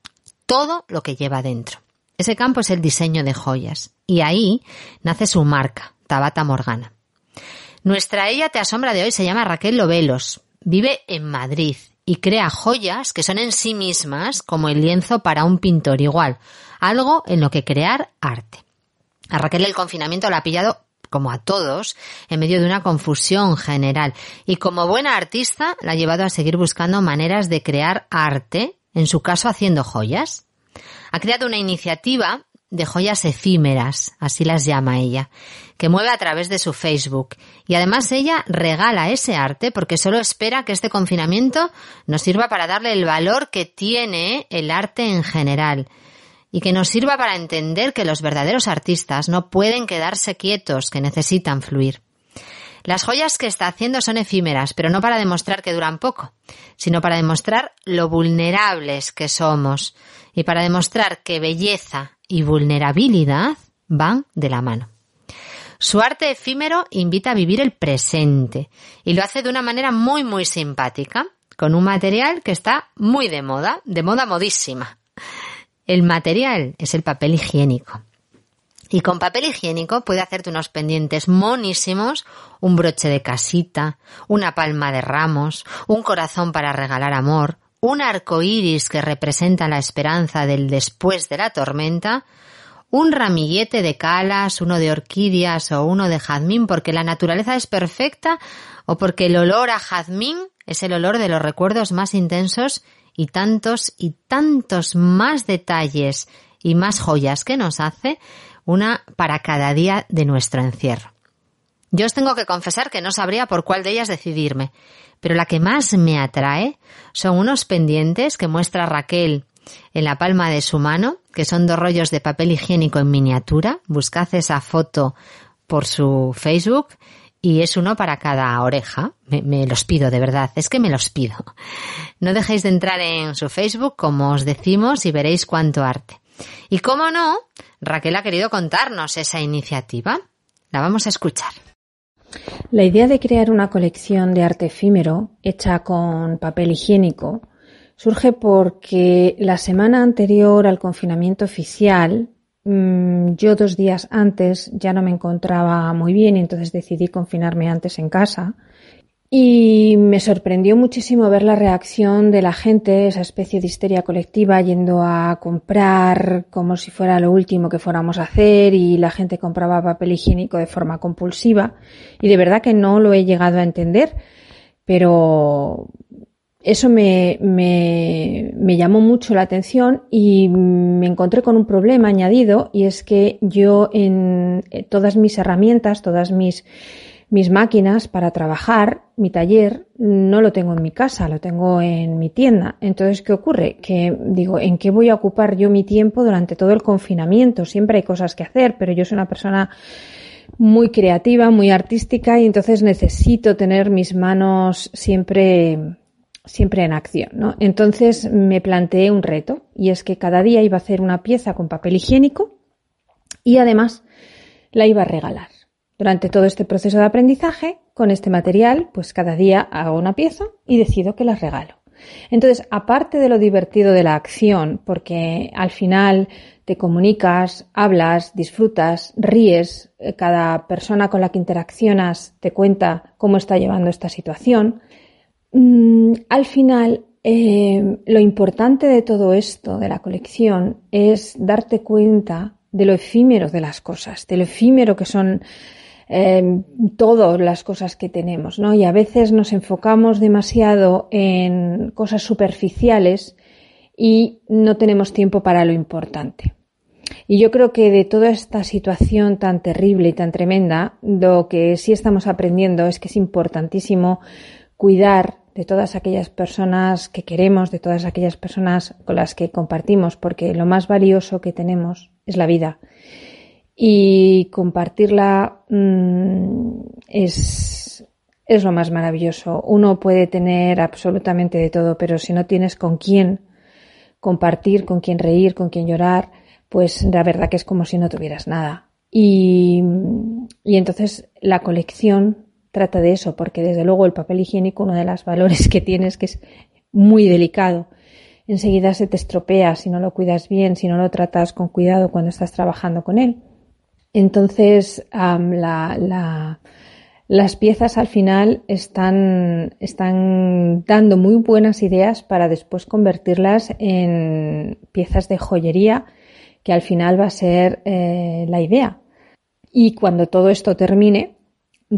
todo lo que lleva dentro. Ese campo es el diseño de joyas y ahí nace su marca, Tabata Morgana. Nuestra ella te asombra de hoy se llama Raquel Lobelos. Vive en Madrid y crea joyas que son en sí mismas como el lienzo para un pintor igual, algo en lo que crear arte. A Raquel el confinamiento la ha pillado como a todos, en medio de una confusión general y como buena artista la ha llevado a seguir buscando maneras de crear arte, en su caso haciendo joyas. Ha creado una iniciativa de joyas efímeras, así las llama ella, que mueve a través de su Facebook. Y además ella regala ese arte porque solo espera que este confinamiento nos sirva para darle el valor que tiene el arte en general y que nos sirva para entender que los verdaderos artistas no pueden quedarse quietos, que necesitan fluir. Las joyas que está haciendo son efímeras, pero no para demostrar que duran poco, sino para demostrar lo vulnerables que somos y para demostrar que belleza y vulnerabilidad van de la mano. Su arte efímero invita a vivir el presente y lo hace de una manera muy muy simpática, con un material que está muy de moda, de moda modísima. El material es el papel higiénico. Y con papel higiénico puede hacerte unos pendientes monísimos, un broche de casita, una palma de ramos, un corazón para regalar amor, un arco iris que representa la esperanza del después de la tormenta, un ramillete de calas, uno de orquídeas o uno de jazmín porque la naturaleza es perfecta o porque el olor a jazmín es el olor de los recuerdos más intensos y tantos y tantos más detalles y más joyas que nos hace una para cada día de nuestro encierro. Yo os tengo que confesar que no sabría por cuál de ellas decidirme, pero la que más me atrae son unos pendientes que muestra Raquel en la palma de su mano, que son dos rollos de papel higiénico en miniatura. Buscad esa foto por su Facebook y es uno para cada oreja. Me, me, los pido, de verdad, es que me los pido. No dejéis de entrar en su Facebook, como os decimos, y veréis cuánto arte. Y cómo no, Raquel ha querido contarnos esa iniciativa. La vamos a escuchar. La idea de crear una colección de arte efímero hecha con papel higiénico surge porque la semana anterior al confinamiento oficial, mmm, yo dos días antes ya no me encontraba muy bien y entonces decidí confinarme antes en casa y me sorprendió muchísimo ver la reacción de la gente, esa especie de histeria colectiva, yendo a comprar como si fuera lo último que fuéramos a hacer y la gente compraba papel higiénico de forma compulsiva. Y de verdad que no lo he llegado a entender, pero eso me, me, me llamó mucho la atención y me encontré con un problema añadido y es que yo en todas mis herramientas, todas mis mis máquinas para trabajar, mi taller, no lo tengo en mi casa, lo tengo en mi tienda. Entonces, ¿qué ocurre? Que digo, ¿en qué voy a ocupar yo mi tiempo durante todo el confinamiento? Siempre hay cosas que hacer, pero yo soy una persona muy creativa, muy artística y entonces necesito tener mis manos siempre siempre en acción, ¿no? Entonces me planteé un reto y es que cada día iba a hacer una pieza con papel higiénico y además la iba a regalar. Durante todo este proceso de aprendizaje, con este material, pues cada día hago una pieza y decido que las regalo. Entonces, aparte de lo divertido de la acción, porque al final te comunicas, hablas, disfrutas, ríes, eh, cada persona con la que interaccionas te cuenta cómo está llevando esta situación, mmm, al final eh, lo importante de todo esto, de la colección, es darte cuenta de lo efímero de las cosas, de lo efímero que son eh, todas las cosas que tenemos, ¿no? Y a veces nos enfocamos demasiado en cosas superficiales y no tenemos tiempo para lo importante. Y yo creo que de toda esta situación tan terrible y tan tremenda, lo que sí estamos aprendiendo es que es importantísimo cuidar de todas aquellas personas que queremos, de todas aquellas personas con las que compartimos, porque lo más valioso que tenemos es la vida y compartirla mmm, es, es lo más maravilloso. Uno puede tener absolutamente de todo, pero si no tienes con quién compartir, con quién reír, con quién llorar, pues la verdad que es como si no tuvieras nada. Y, y entonces la colección trata de eso, porque desde luego el papel higiénico, uno de los valores que tienes que es muy delicado. Enseguida se te estropea si no lo cuidas bien, si no lo tratas con cuidado cuando estás trabajando con él. Entonces, la, la, las piezas al final están, están dando muy buenas ideas para después convertirlas en piezas de joyería, que al final va a ser eh, la idea. Y cuando todo esto termine,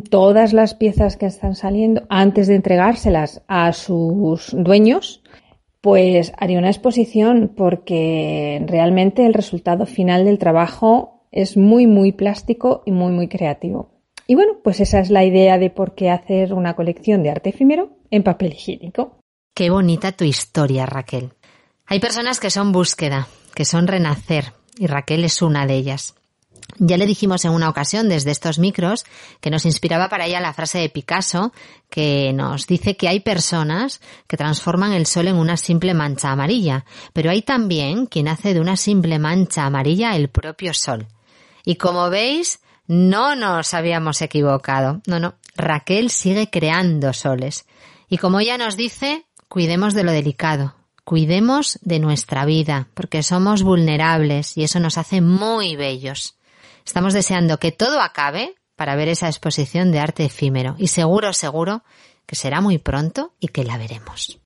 todas las piezas que están saliendo, antes de entregárselas a sus dueños, pues haría una exposición porque realmente el resultado final del trabajo es muy, muy plástico y muy, muy creativo. Y bueno, pues esa es la idea de por qué hacer una colección de arte efímero en papel higiénico. Qué bonita tu historia, Raquel. Hay personas que son búsqueda, que son renacer, y Raquel es una de ellas. Ya le dijimos en una ocasión desde estos micros que nos inspiraba para ella la frase de Picasso que nos dice que hay personas que transforman el sol en una simple mancha amarilla, pero hay también quien hace de una simple mancha amarilla el propio sol. Y como veis, no nos habíamos equivocado. No, no. Raquel sigue creando soles. Y como ella nos dice, cuidemos de lo delicado, cuidemos de nuestra vida, porque somos vulnerables y eso nos hace muy bellos. Estamos deseando que todo acabe para ver esa exposición de arte efímero y seguro, seguro que será muy pronto y que la veremos.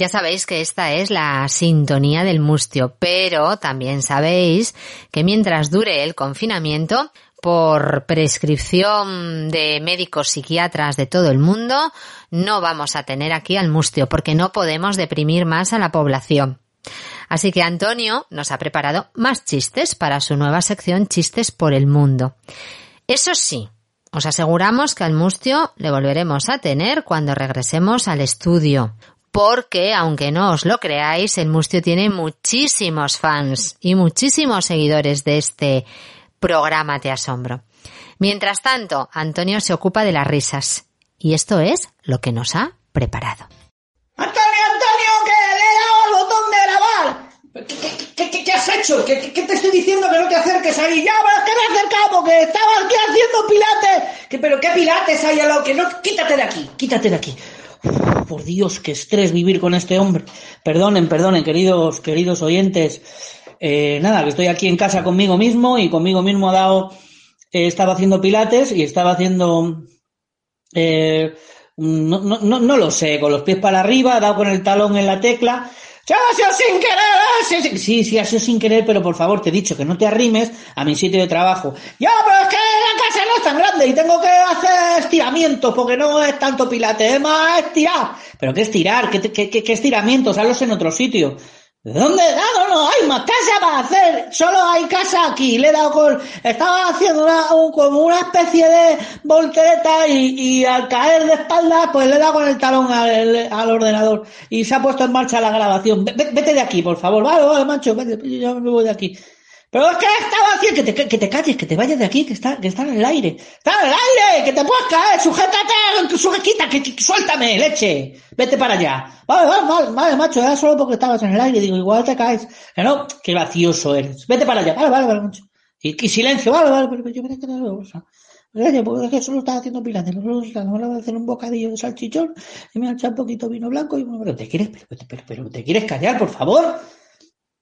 Ya sabéis que esta es la sintonía del mustio, pero también sabéis que mientras dure el confinamiento, por prescripción de médicos psiquiatras de todo el mundo, no vamos a tener aquí al mustio porque no podemos deprimir más a la población. Así que Antonio nos ha preparado más chistes para su nueva sección Chistes por el Mundo. Eso sí, os aseguramos que al mustio le volveremos a tener cuando regresemos al estudio, porque, aunque no os lo creáis, el Mustio tiene muchísimos fans y muchísimos seguidores de este programa de asombro. Mientras tanto, Antonio se ocupa de las risas. Y esto es lo que nos ha preparado. ¡Antonio, Antonio, que le he dado al botón de grabar! ¿Qué, qué, qué, qué has hecho? ¿Qué, ¿Qué, te estoy diciendo que no te acerques ahí? Ya, pero es que me he acercado porque estaba aquí haciendo pilates. ¿Qué, ¿Pero qué pilates hay al lado? Que no, quítate de aquí, quítate de aquí. Por Dios, qué estrés vivir con este hombre. Perdonen, perdonen, queridos, queridos oyentes. Eh, nada, que estoy aquí en casa conmigo mismo y conmigo mismo ha dado, eh, estaba haciendo pilates y estaba haciendo, eh, no, no, no, no lo sé, con los pies para arriba, ha dado con el talón en la tecla. ¡Ya ha sido sin querer! ha sido sin-". Sí, sí, ha sido sin querer, pero por favor, te he dicho que no te arrimes a mi sitio de trabajo. Ya, pero es que la casa no es tan grande y tengo que hacer estiramientos porque no es tanto pilates, es más estirar. ¿Pero qué estirar? ¿Qué, qué, qué, qué estiramientos? Hazlos en otro sitio. ¿De dónde dado? No hay más casa para hacer. Solo hay casa aquí. Le he dado con... Estaba haciendo una, un- como una especie de voltereta y, y al caer de espaldas, pues le he dado con el talón al, al ordenador. Y se ha puesto en marcha la grabación. Ve- ve- Vete de aquí, por favor. Vale, vale, macho. Vete, yo me voy de aquí. Pero es que estaba haciendo que te, que te calles, que te vayas de aquí, que está, que está en el aire. ¡Está en el aire! ¡Que te puedes caer! ¡Sujétate! ¡Sujetita! Que, que- suéltame, leche! Vete para allá. Vale, vale, vale, vale, macho, era solo porque estabas en el aire. Digo, igual te caes. Que no, qué gracioso eres. Vete para allá. Vale, vale, vale, macho. Y, y silencio, vale, vale, pero yo me he quedado. o sea, Oye, porque es que solo estaba haciendo pilates, no ahora voy a hacer un bocadillo de salchichón y me voy a un poquito vino blanco y pero te quieres, pero, pero, pero, te quieres callar, por favor.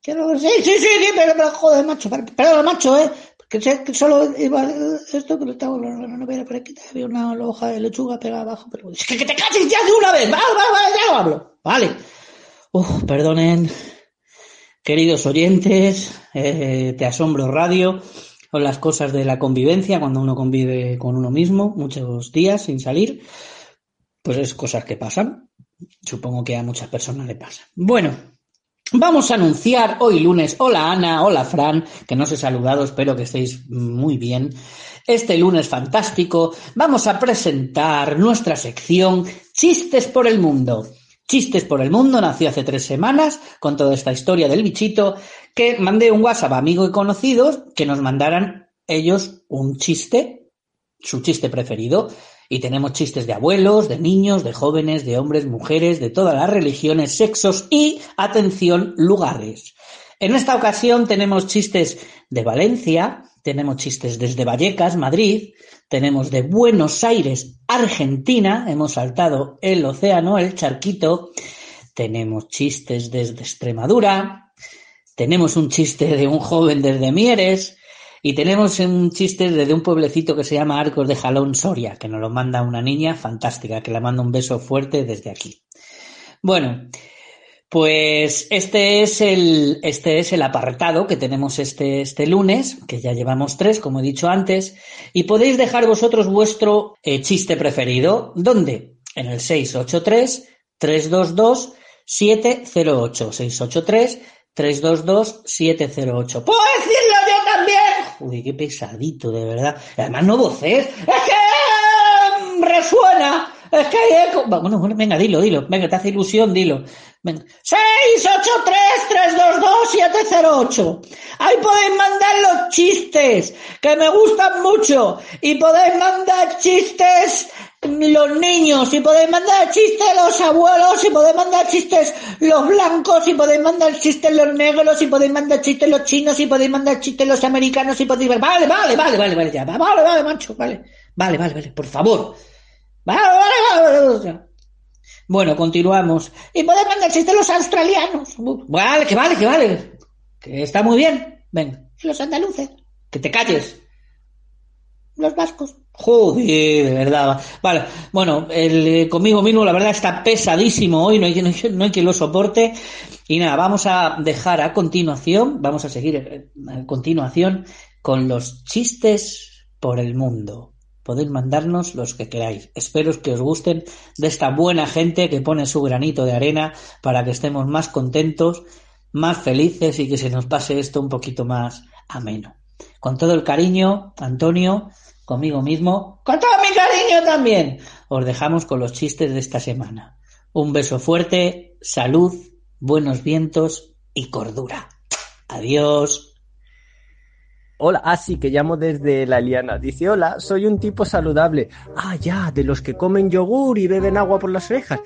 Que no, sí, sí, sí, pero, pero joder, macho, pero, pero macho, eh, que, que solo iba esto, pero estaba la no voy a por aquí, había una hoja de lechuga pegada abajo, pero que, que te calles ya de una vez, vale, vale, vale, ya lo hablo, vale. Uf, perdonen, queridos oyentes, eh, te asombro radio, con las cosas de la convivencia, cuando uno convive con uno mismo muchos días sin salir, pues es cosas que pasan. Supongo que a muchas personas le pasan. Bueno, vamos a anunciar hoy lunes, hola Ana, hola Fran, que no os he saludado, espero que estéis muy bien. Este lunes fantástico vamos a presentar nuestra sección Chistes por el Mundo. Chistes por el Mundo nació hace tres semanas con toda esta historia del bichito que mandé un WhatsApp a amigos y conocidos que nos mandaran ellos un chiste, su chiste preferido. Y tenemos chistes de abuelos, de niños, de jóvenes, de hombres, mujeres, de todas las religiones, sexos y, atención, lugares. En esta ocasión tenemos chistes de Valencia, tenemos chistes desde Vallecas, Madrid, tenemos de Buenos Aires, Argentina, hemos saltado el océano, el charquito, tenemos chistes desde Extremadura, tenemos un chiste de un joven desde Mieres y tenemos un chiste desde un pueblecito que se llama Arcos de Jalón, Soria, que nos lo manda una niña fantástica, que la manda un beso fuerte desde aquí. Bueno, pues este es el, este es el apartado que tenemos este, este lunes, que ya llevamos tres, como he dicho antes, y podéis dejar vosotros vuestro eh, chiste preferido. ¿Dónde? En el 683-322-708. 683-322-708. ¿Puedo decirlo Uy, qué pesadito, de verdad. Además, no voces. Es que mm, resuena. Es que hay eco. Bueno, bueno, venga, dilo, dilo. Venga, te hace ilusión, dilo. Venga. 683-322-708. Ahí podéis mandar los chistes, que me gustan mucho. Y podéis mandar chistes los niños, y podéis mandar chistes los abuelos, y podéis mandar chistes los blancos, y podéis mandar chistes los negros, y podéis mandar chistes los chinos, y podéis mandar chistes los americanos, y podéis... Vale, vale, vale, vale, vale, ya. Vale, vale, macho, vale. Vale, vale, vale, por favor. Vale, vale, vale, vale. Bueno, continuamos. Y podéis mandar chistes los australianos. Vale, que vale, que vale. Que está muy bien. Venga. Los andaluces. Que te calles. Los vascos. Joder, de verdad. Vale, bueno, el, eh, conmigo mismo la verdad está pesadísimo hoy, no hay, no no hay quien lo soporte. Y nada, vamos a dejar a continuación, vamos a seguir eh, a continuación con los chistes por el mundo. Podéis mandarnos los que queráis. Espero que os gusten de esta buena gente que pone su granito de arena para que estemos más contentos, más felices y que se nos pase esto un poquito más ameno. Con todo el cariño, Antonio, conmigo mismo, con todo mi cariño también, os dejamos con los chistes de esta semana. Un beso fuerte, salud, buenos vientos y cordura. Adiós. Hola, ah, sí, que llamo desde la liana. Dice, hola, soy un tipo saludable. Ah, ya, de los que comen yogur y beben agua por las orejas.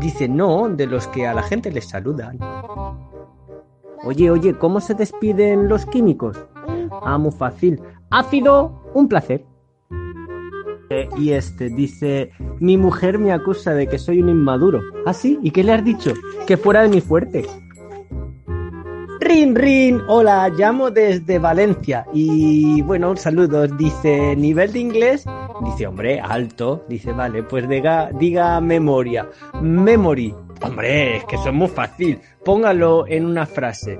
Dice, no, de los que a la gente les saludan. Oye, oye, ¿cómo se despiden los químicos? Ah, muy fácil. Ácido, un placer. Eh, y este dice, mi mujer me acusa de que soy un inmaduro. ¿Ah, sí? ¿Y qué le has dicho? Que fuera de mi fuerte. Rin, rin, hola, llamo desde Valencia y bueno, saludos, dice nivel de inglés, dice hombre, alto, dice vale, pues diga, memoria, memory, hombre, es que eso es muy fácil, póngalo en una frase,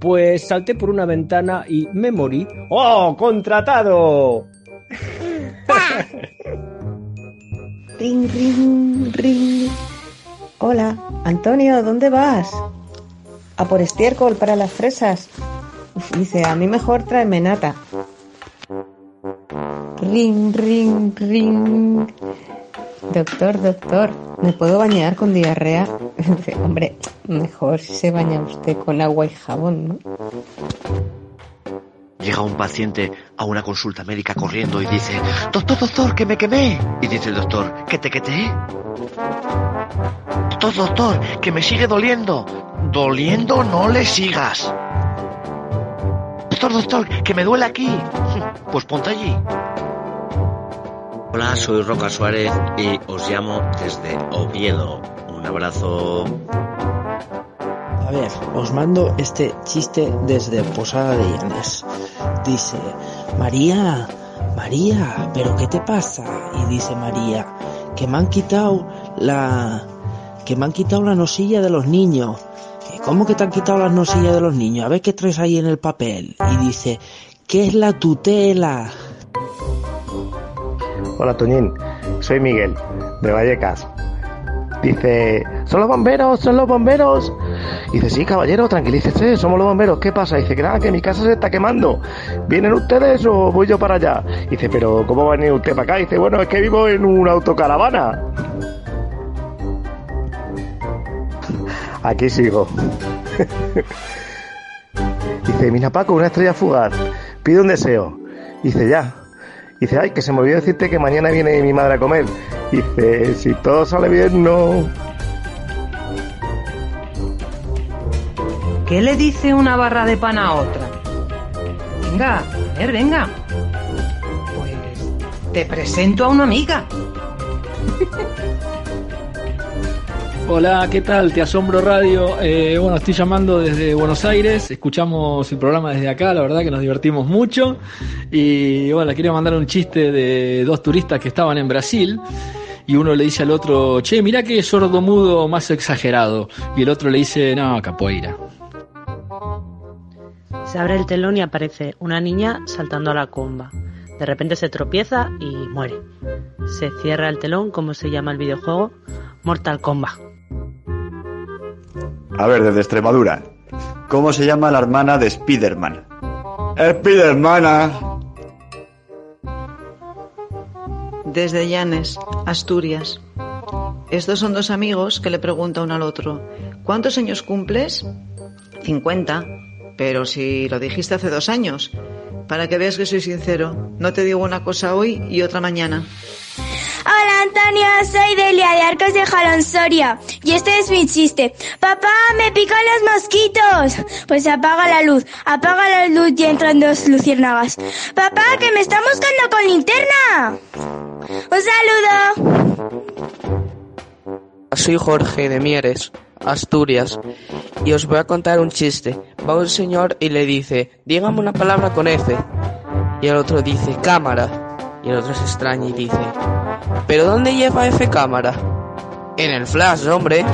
pues salté por una ventana y memory, ¡oh, contratado! Ring, ring, ring. Hola, Antonio, ¿dónde vas? A por estiércol para las fresas. Dice, a mí mejor tráeme nata. Ring, ring, ring. Doctor, doctor, ¿me puedo bañar con diarrea? Hombre, mejor se baña usted con agua y jabón, ¿no? Llega un paciente a una consulta médica corriendo y dice, doctor, doctor, que me quemé. Y dice el doctor, ¿que te quemé? Doctor, doctor, que me sigue doliendo. Doliendo no le sigas. Doctor, doctor, que me duele aquí. Pues ponte allí. Hola, soy Roca Suárez y os llamo desde Oviedo. Un abrazo. A ver, os mando este chiste desde Posada de Llanes. Dice, María, María, ¿pero qué te pasa? Y dice María, que me han quitado la... que me han quitado la nosilla de los niños. "¿Y ¿Cómo que te han quitado las nosillas de los niños? A ver qué traes ahí en el papel. Y dice, ¿qué es la tutela? Hola Toñín, soy Miguel, de Vallecas. Dice, son los bomberos, son los bomberos. Dice, sí, caballero, tranquilícese, somos los bomberos, ¿qué pasa? Y dice, nada, que mi casa se está quemando. ¿Vienen ustedes o voy yo para allá? Dice, pero ¿cómo va a venir usted para acá? Dice, bueno, es que vivo en una autocaravana. Aquí sigo. dice, mira Paco, una estrella fugaz, pide un deseo. Dice, ya, Dice, ay, que se me olvidó decirte que mañana viene mi madre a comer. Dice, si todo sale bien, no. ¿Qué le dice una barra de pan a otra? Venga, a ver, venga. Pues te presento a una amiga. Hola, ¿qué tal? Te Asombro Radio. Eh, bueno, estoy llamando desde Buenos Aires. Escuchamos el programa desde acá, la verdad que nos divertimos mucho. Y bueno, quiero mandar un chiste de dos turistas que estaban en Brasil. Y uno le dice al otro, che, mirá qué sordomudo más exagerado. Y el otro le dice, no, capoeira. Se abre el telón y aparece una niña saltando a la comba. De repente se tropieza y muere. Se cierra el telón, como se llama el videojuego, Mortal Kombat. A ver, desde Extremadura. ¿Cómo se llama la hermana de Spiderman? Spidermana. Desde Llanes, Asturias. Estos son dos amigos que le preguntan uno al otro, ¿cuántos años cumples? 50. Pero si lo dijiste hace dos años. Para que veas que soy sincero, no te digo una cosa hoy y otra mañana. Hola Antonio, soy Delia de Arcos de Jalón Soria y este es mi chiste. Papá, me pican los mosquitos. Pues apaga la luz, apaga la luz y entran dos luciérnagas. Papá, que me están buscando con linterna. Un saludo. Soy Jorge de Mieres, Asturias, y os voy a contar un chiste. Va un señor y le dice, dígame una palabra con F. Y el otro dice, cámara. Y el otro se extraña y dice, ¿pero dónde lleva F cámara? En el flash, hombre.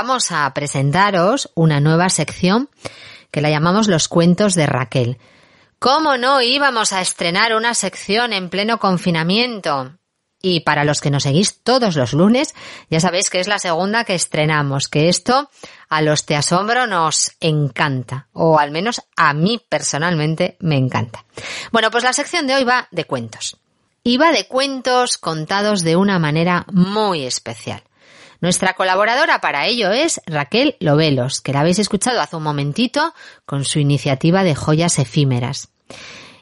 Vamos a presentaros una nueva sección que la llamamos Los cuentos de Raquel. ¿Cómo no íbamos a estrenar una sección en pleno confinamiento? Y para los que nos seguís todos los lunes, ya sabéis que es la segunda que estrenamos, que esto a los Te Asombro nos encanta, o al menos a mí personalmente me encanta. Bueno, pues la sección de hoy va de cuentos. Y va de cuentos contados de una manera muy especial. Nuestra colaboradora para ello es Raquel Lobelos, que la habéis escuchado hace un momentito con su iniciativa de joyas efímeras.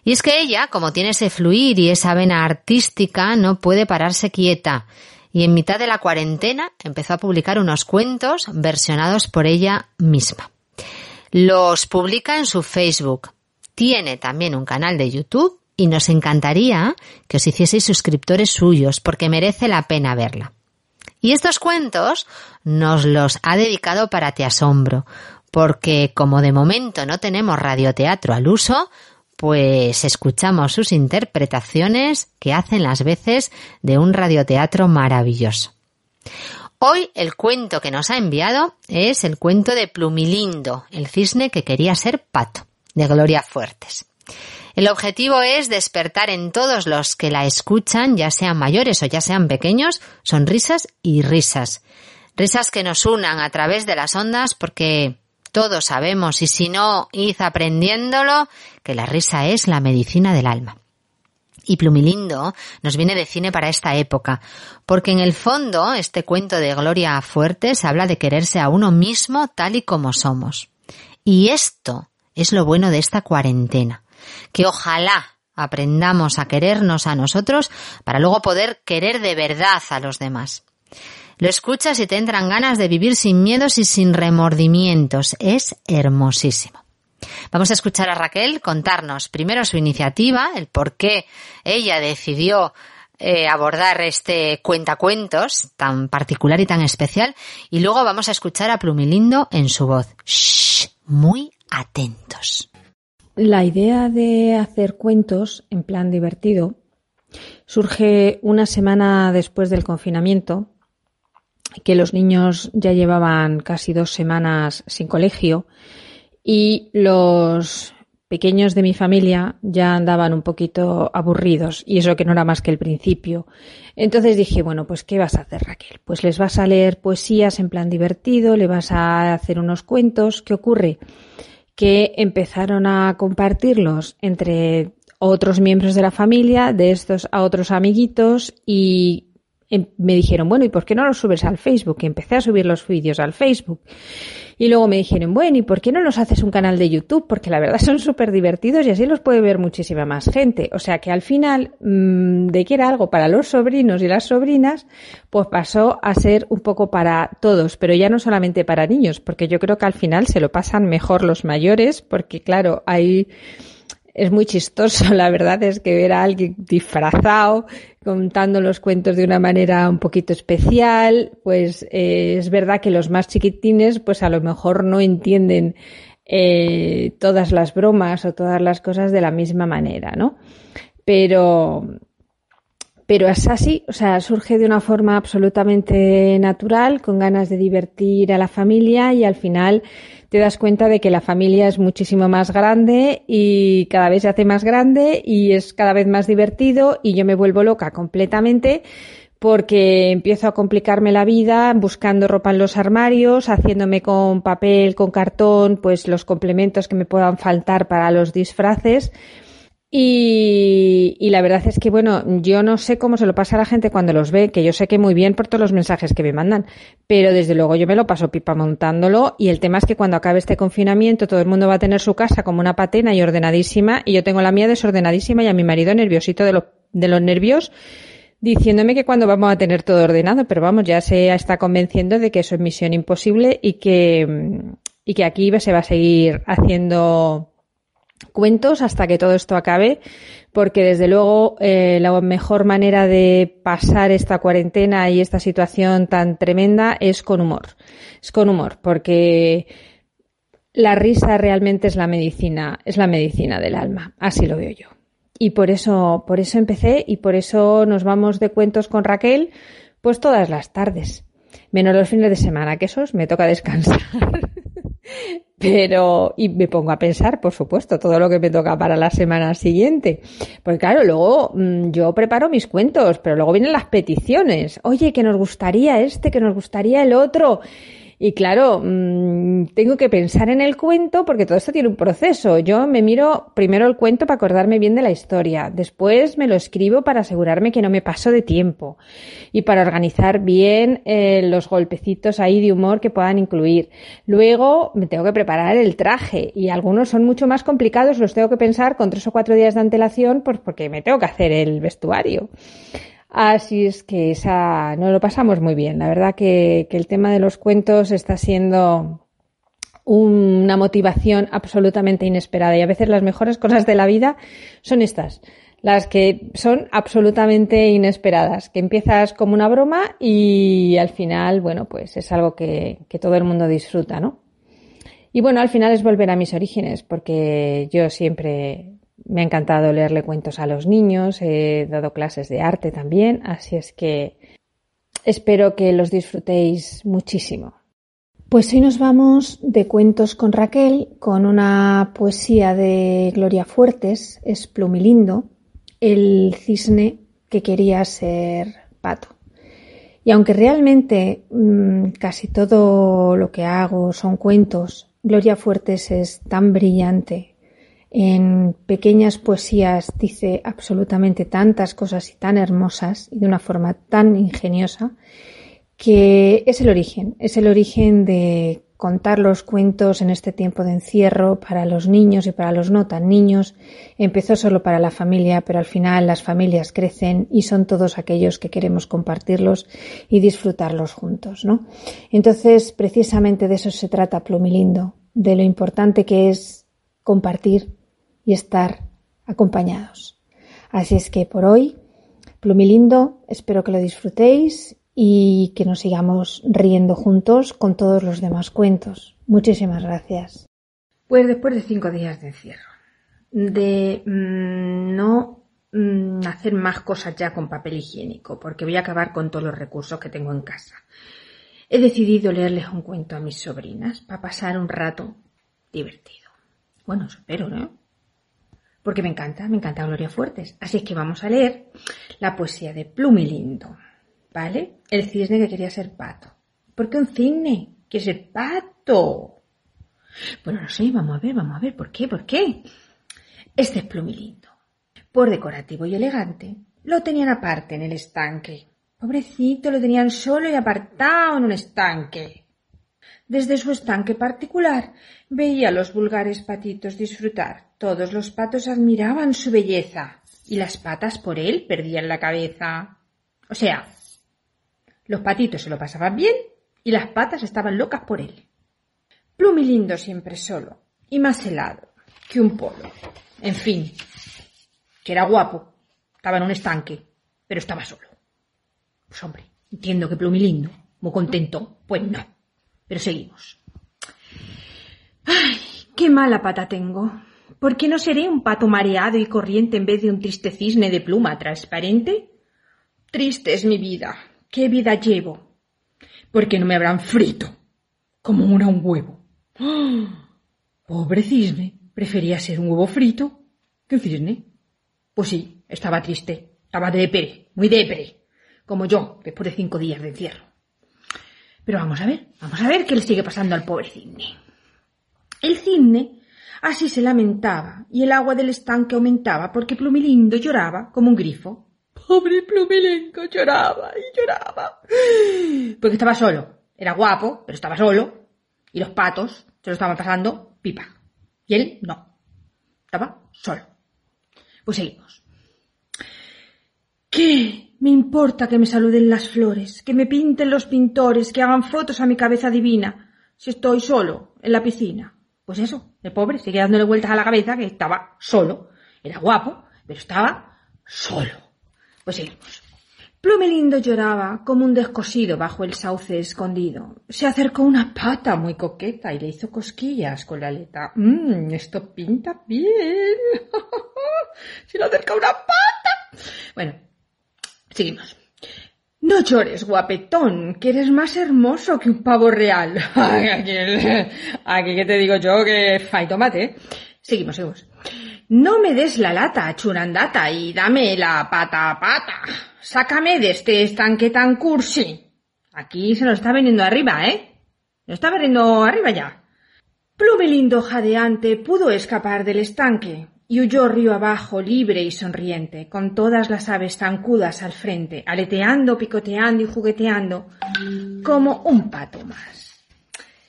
Y es que ella, como tiene ese fluir y esa vena artística, no puede pararse quieta. Y en mitad de la cuarentena empezó a publicar unos cuentos versionados por ella misma. Los publica en su Facebook. Tiene también un canal de YouTube y nos encantaría que os hicieseis suscriptores suyos porque merece la pena verla. Y estos cuentos nos los ha dedicado para Te Asombro, porque como de momento no tenemos radioteatro al uso, pues escuchamos sus interpretaciones que hacen las veces de un radioteatro maravilloso. Hoy el cuento que nos ha enviado es el cuento de Plumilindo, el cisne que quería ser pato, de Gloria Fuertes. El objetivo es despertar en todos los que la escuchan, ya sean mayores o ya sean pequeños, sonrisas y risas. Risas que nos unan a través de las ondas porque todos sabemos, y si no, id aprendiéndolo, que la risa es la medicina del alma. Y Plumilindo nos viene de cine para esta época, porque en el fondo este cuento de Gloria Fuertes habla de quererse a uno mismo tal y como somos. Y esto es lo bueno de esta cuarentena, que ojalá aprendamos a querernos a nosotros para luego poder querer de verdad a los demás. Lo escuchas y te entran ganas de vivir sin miedos y sin remordimientos. Es hermosísimo. Vamos a escuchar a Raquel contarnos primero su iniciativa, el por qué ella decidió eh, abordar este cuentacuentos tan particular y tan especial y luego vamos a escuchar a Plumilindo en su voz. Shh, muy atentos. La idea de hacer cuentos en plan divertido surge una semana después del confinamiento, que los niños ya llevaban casi dos semanas sin colegio y los pequeños de mi familia ya andaban un poquito aburridos y eso que no era más que el principio. Entonces dije, bueno, pues ¿qué vas a hacer Raquel? Pues les vas a leer poesías en plan divertido, le vas a hacer unos cuentos. ¿Qué ocurre? Que empezaron a compartirlos entre otros miembros de la familia, de estos a otros amiguitos y me dijeron, bueno, ¿y por qué no los subes al Facebook? Y empecé a subir los vídeos al Facebook. Y luego me dijeron, bueno, ¿y por qué no nos haces un canal de YouTube? Porque la verdad son súper divertidos y así los puede ver muchísima más gente. O sea que al final, mmm, de que era algo para los sobrinos y las sobrinas, pues pasó a ser un poco para todos, pero ya no solamente para niños, porque yo creo que al final se lo pasan mejor los mayores, porque claro, hay es muy chistoso, la verdad es que ver a alguien disfrazado contando los cuentos de una manera un poquito especial, pues eh, es verdad que los más chiquitines pues a lo mejor no entienden eh, todas las bromas o todas las cosas de la misma manera, ¿no? Pero, pero es así, o sea, surge de una forma absolutamente natural, con ganas de divertir a la familia y al final te das cuenta de que la familia es muchísimo más grande y cada vez se hace más grande y es cada vez más divertido y yo me vuelvo loca completamente porque empiezo a complicarme la vida buscando ropa en los armarios, haciéndome con papel, con cartón, pues los complementos que me puedan faltar para los disfraces y, y, la verdad es que, bueno, yo no sé cómo se lo pasa a la gente cuando los ve, que yo sé que muy bien por todos los mensajes que me mandan, pero desde luego yo me lo paso pipa montándolo y el tema es que cuando acabe este confinamiento todo el mundo va a tener su casa como una patena y ordenadísima y yo tengo la mía desordenadísima y a mi marido nerviosito de, lo, de los nervios diciéndome que cuando vamos a tener todo ordenado, pero vamos, ya se está convenciendo de que eso es misión imposible y que, y que aquí se va a seguir haciendo cuentos hasta que todo esto acabe, porque desde luego eh, la mejor manera de pasar esta cuarentena y esta situación tan tremenda es con humor. Es con humor, porque la risa realmente es la medicina, es la medicina del alma, así lo veo yo. Y por eso, por eso empecé y por eso nos vamos de cuentos con Raquel, pues todas las tardes. Menos los fines de semana, que esos me toca descansar. Pero, y me pongo a pensar, por supuesto, todo lo que me toca para la semana siguiente. Porque claro, luego mm, yo preparo mis cuentos, pero luego vienen las peticiones. Oye, que nos gustaría este, que nos gustaría el otro. Y claro, mmm, tengo que pensar en el cuento porque todo esto tiene un proceso. Yo me miro primero el cuento para acordarme bien de la historia. Después me lo escribo para asegurarme que no me paso de tiempo. Y para organizar bien eh, los golpecitos ahí de humor que puedan incluir. Luego me tengo que preparar el traje. Y algunos son mucho más complicados, los tengo que pensar con tres o cuatro días de antelación pues porque me tengo que hacer el vestuario. Así es que esa no lo pasamos muy bien. La verdad que, que el tema de los cuentos está siendo una motivación absolutamente inesperada y a veces las mejores cosas de la vida son estas, las que son absolutamente inesperadas, que empiezas como una broma y al final, bueno, pues es algo que, que todo el mundo disfruta, ¿no? Y bueno, al final es volver a mis orígenes, porque yo siempre me ha encantado leerle cuentos a los niños, he dado clases de arte también, así es que espero que los disfrutéis muchísimo. Pues hoy nos vamos de cuentos con Raquel con una poesía de Gloria Fuertes, es Plumilindo, el cisne que quería ser pato. Y aunque realmente mmm, casi todo lo que hago son cuentos, Gloria Fuertes es tan brillante. En pequeñas poesías dice absolutamente tantas cosas y tan hermosas y de una forma tan ingeniosa que es el origen, es el origen de contar los cuentos en este tiempo de encierro para los niños y para los no tan niños. Empezó solo para la familia, pero al final las familias crecen y son todos aquellos que queremos compartirlos y disfrutarlos juntos, ¿no? Entonces, precisamente de eso se trata Plumilindo, de lo importante que es compartir y estar acompañados. Así es que por hoy, Plumilindo, espero que lo disfrutéis y que nos sigamos riendo juntos con todos los demás cuentos. Muchísimas gracias. Pues después de cinco días de encierro, de mmm, no mmm, hacer más cosas ya con papel higiénico, porque voy a acabar con todos los recursos que tengo en casa, he decidido leerles un cuento a mis sobrinas para pasar un rato divertido. Bueno, espero, ¿no? Porque me encanta, me encanta Gloria Fuertes. Así es que vamos a leer la poesía de Plumilindo. ¿Vale? El cisne que quería ser pato. ¿Por qué un cisne? ¡Que ser pato! Bueno, no sé, vamos a ver, vamos a ver, ¿por qué? ¿Por qué? Este es plumilindo. Por decorativo y elegante, lo tenían aparte en el estanque. Pobrecito, lo tenían solo y apartado en un estanque. Desde su estanque particular veía a los vulgares patitos disfrutar. Todos los patos admiraban su belleza y las patas por él perdían la cabeza. O sea, los patitos se lo pasaban bien y las patas estaban locas por él. Plumilindo siempre solo y más helado que un polo. En fin, que era guapo, estaba en un estanque, pero estaba solo. Pues hombre, entiendo que Plumilindo, muy contento, pues no. Pero seguimos. ¡Ay, qué mala pata tengo! ¿Por qué no seré un pato mareado y corriente en vez de un triste cisne de pluma transparente? Triste es mi vida, ¿Qué vida llevo? Porque no me habrán frito, como una un huevo. ¡Oh! Pobre cisne, prefería ser un huevo frito que un cisne. Pues sí, estaba triste, estaba depre, muy depre, como yo, después de cinco días de encierro. Pero vamos a ver, vamos a ver qué le sigue pasando al pobre cisne. El cisne así se lamentaba y el agua del estanque aumentaba porque Plumilindo lloraba como un grifo. Pobre Plumilenco lloraba y lloraba. Porque estaba solo. Era guapo, pero estaba solo. Y los patos se lo estaban pasando pipa. Y él no. Estaba solo. Pues seguimos. ¿Qué me importa que me saluden las flores, que me pinten los pintores, que hagan fotos a mi cabeza divina, si estoy solo en la piscina? Pues eso, el pobre sigue dándole vueltas a la cabeza que estaba solo. Era guapo, pero estaba solo. Pues seguimos. Plumelindo lloraba como un descosido bajo el sauce escondido. Se acercó una pata muy coqueta y le hizo cosquillas con la aleta. Mmm, esto pinta bien. Se le acerca una pata. Bueno, seguimos. No llores, guapetón, que eres más hermoso que un pavo real. aquí, que te digo yo que fai tomate. Seguimos, seguimos. No me des la lata, churandata, y dame la pata a pata. Sácame de este estanque tan cursi. Aquí se nos está viniendo arriba, ¿eh? Nos está viniendo arriba ya. Plumelindo jadeante pudo escapar del estanque y huyó río abajo libre y sonriente, con todas las aves zancudas al frente, aleteando, picoteando y jugueteando, como un pato más.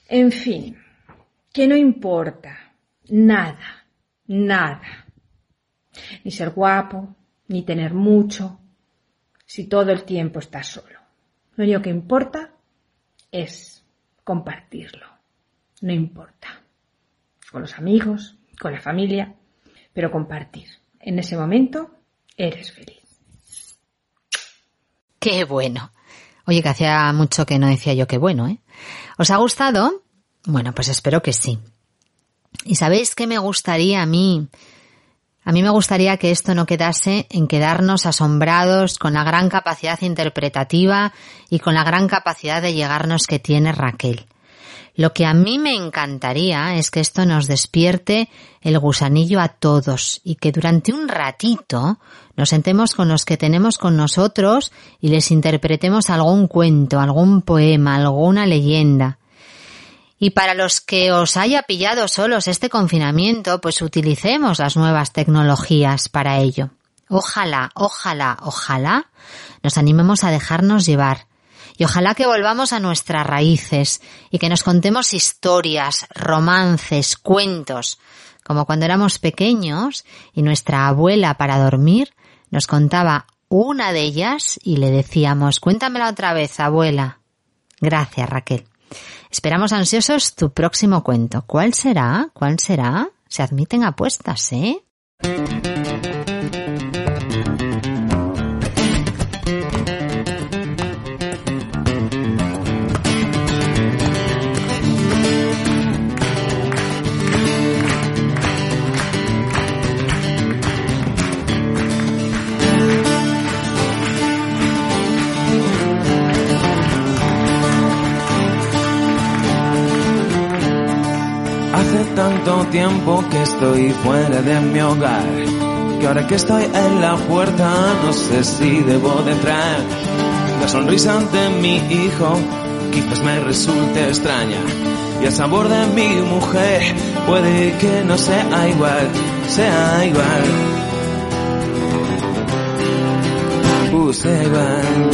En fin, que no importa nada Nada. Ni ser guapo, ni tener mucho, si todo el tiempo estás solo. Lo único que importa es compartirlo. No importa. Con los amigos, con la familia, pero compartir. En ese momento eres feliz. Qué bueno. Oye, que hacía mucho que no decía yo qué bueno, ¿eh? ¿Os ha gustado? Bueno, pues espero que sí. ¿Y sabéis qué me gustaría a mí A mí me gustaría que esto no quedase en quedarnos asombrados con la gran capacidad interpretativa y con la gran capacidad de llegarnos que tiene Raquel. Lo que a mí me encantaría es que esto nos despierte el gusanillo a todos y que durante un ratito nos sentemos con los que tenemos con nosotros y les interpretemos algún cuento, algún poema, alguna leyenda. Y para los que os haya pillado solos este confinamiento, pues utilicemos las nuevas tecnologías para ello. Ojalá, ojalá, ojalá nos animemos a dejarnos llevar. Y ojalá que volvamos a nuestras raíces y que nos contemos historias, romances, cuentos, como cuando éramos pequeños y nuestra abuela para dormir nos contaba una de ellas y le decíamos, cuéntamela otra vez, abuela. Gracias, Raquel. Esperamos ansiosos tu próximo cuento. ¿Cuál será? ¿Cuál será? Se admiten apuestas, ¿eh? Tanto tiempo que estoy fuera de mi hogar, que ahora que estoy en la puerta no sé si debo de entrar. La sonrisa de mi hijo quizás me resulte extraña y el sabor de mi mujer puede que no sea igual, sea igual. Sea igual.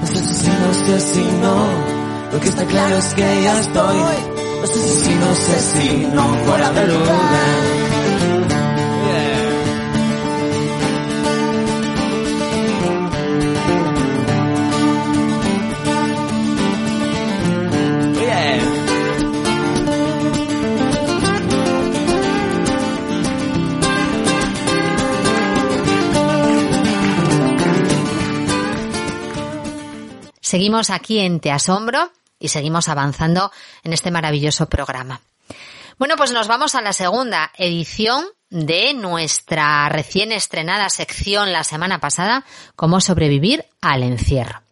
No sé si no. Lo que está claro es que ya estoy. No sé si no sé si no fuera de lugar. Seguimos aquí en Te Asombro y seguimos avanzando en este maravilloso programa. Bueno, pues nos vamos a la segunda edición de nuestra recién estrenada sección la semana pasada, Cómo sobrevivir al encierro.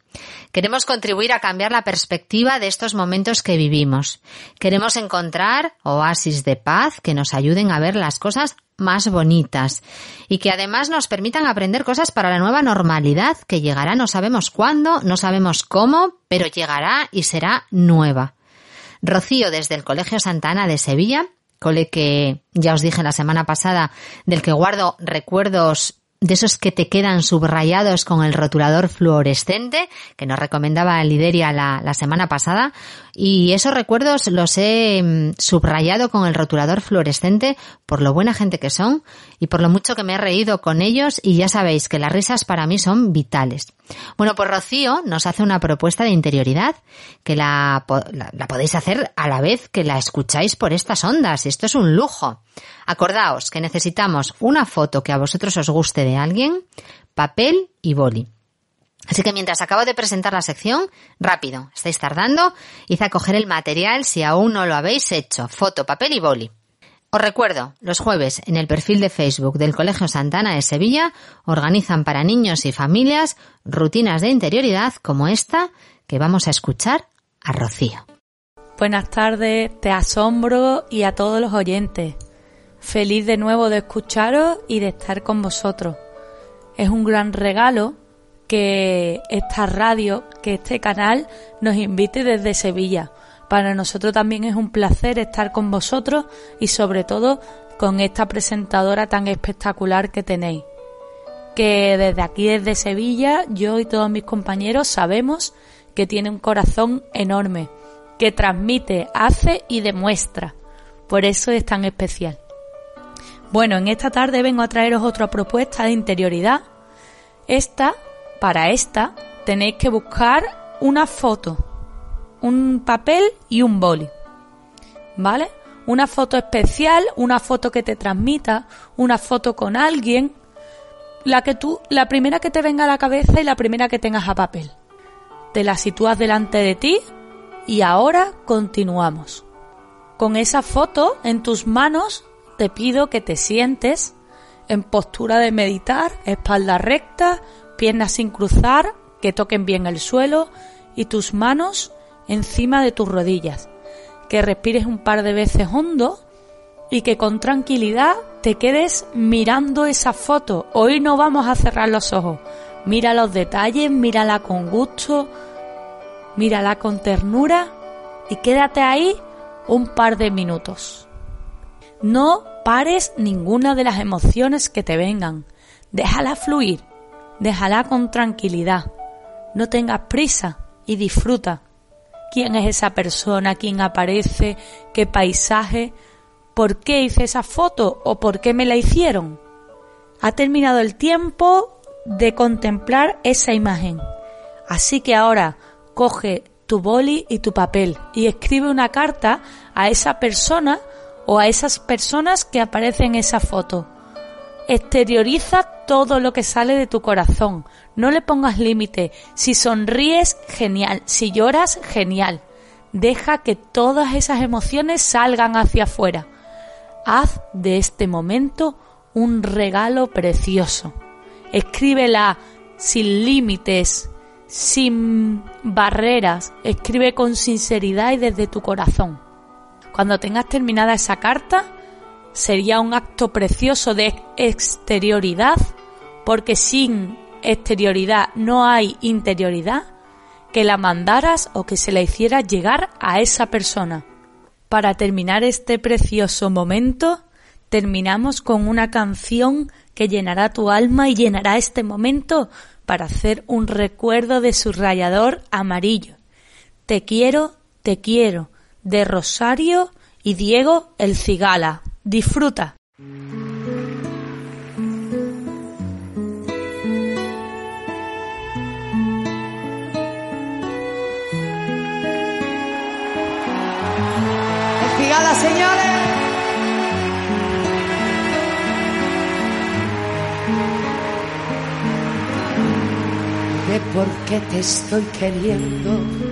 Queremos contribuir a cambiar la perspectiva de estos momentos que vivimos. Queremos encontrar oasis de paz que nos ayuden a ver las cosas más bonitas y que además nos permitan aprender cosas para la nueva normalidad que llegará no sabemos cuándo, no sabemos cómo, pero llegará y será nueva. Rocío desde el Colegio Santana de Sevilla, cole que ya os dije la semana pasada, del que guardo recuerdos de esos que te quedan subrayados con el rotulador fluorescente, que nos recomendaba Lideria la, la semana pasada, y esos recuerdos los he mm, subrayado con el rotulador fluorescente por lo buena gente que son y por lo mucho que me he reído con ellos y ya sabéis que las risas para mí son vitales. Bueno, pues Rocío nos hace una propuesta de interioridad que la, podéis hacer a la vez que la escucháis por estas ondas. Esto es un lujo. Acordaos que necesitamos una foto que a vosotros os guste de alguien, papel y boli. Así que mientras acabo de presentar la sección, rápido, estáis tardando, id a coger el material si aún no lo habéis hecho, foto, papel y boli. Os recuerdo, los jueves en el perfil de Facebook del Colegio Santana de Sevilla organizan para niños y familias rutinas de interioridad como esta que vamos a escuchar a Rocío. Buenas tardes, te asombro y a todos los oyentes. Feliz de nuevo de escucharos y de estar con vosotros. Es un gran regalo que esta radio, que este canal nos invite desde Sevilla. Para nosotros también es un placer estar con vosotros y sobre todo con esta presentadora tan espectacular que tenéis. Que desde aquí, desde Sevilla, yo y todos mis compañeros sabemos que tiene un corazón enorme, que transmite, hace y demuestra. Por eso es tan especial. Bueno, en esta tarde vengo a traeros otra propuesta de interioridad. Esta, para esta, tenéis que buscar una foto, un papel y un boli. ¿Vale? Una foto especial, una foto que te transmita, una foto con alguien, la que tú, la primera que te venga a la cabeza y la primera que tengas a papel. Te la sitúas delante de ti y ahora continuamos. Con esa foto en tus manos te pido que te sientes en postura de meditar, espalda recta, piernas sin cruzar, que toquen bien el suelo y tus manos encima de tus rodillas. Que respires un par de veces hondo y que con tranquilidad te quedes mirando esa foto. Hoy no vamos a cerrar los ojos. Mira los detalles, mírala con gusto, mírala con ternura y quédate ahí un par de minutos. No pares ninguna de las emociones que te vengan. Déjala fluir, déjala con tranquilidad. No tengas prisa y disfruta. ¿Quién es esa persona? ¿Quién aparece? ¿Qué paisaje? ¿Por qué hice esa foto o por qué me la hicieron? Ha terminado el tiempo de contemplar esa imagen. Así que ahora coge tu boli y tu papel y escribe una carta a esa persona o a esas personas que aparecen en esa foto. Exterioriza todo lo que sale de tu corazón. No le pongas límite. Si sonríes, genial. Si lloras, genial. Deja que todas esas emociones salgan hacia afuera. Haz de este momento un regalo precioso. Escríbela sin límites, sin barreras. Escribe con sinceridad y desde tu corazón. Cuando tengas terminada esa carta, sería un acto precioso de exterioridad, porque sin exterioridad no hay interioridad, que la mandaras o que se la hicieras llegar a esa persona. Para terminar este precioso momento, terminamos con una canción que llenará tu alma y llenará este momento para hacer un recuerdo de su rayador amarillo. Te quiero, te quiero, de Rosario y Diego el Cigala. Disfruta. El Cigala, señores. de por qué te estoy queriendo.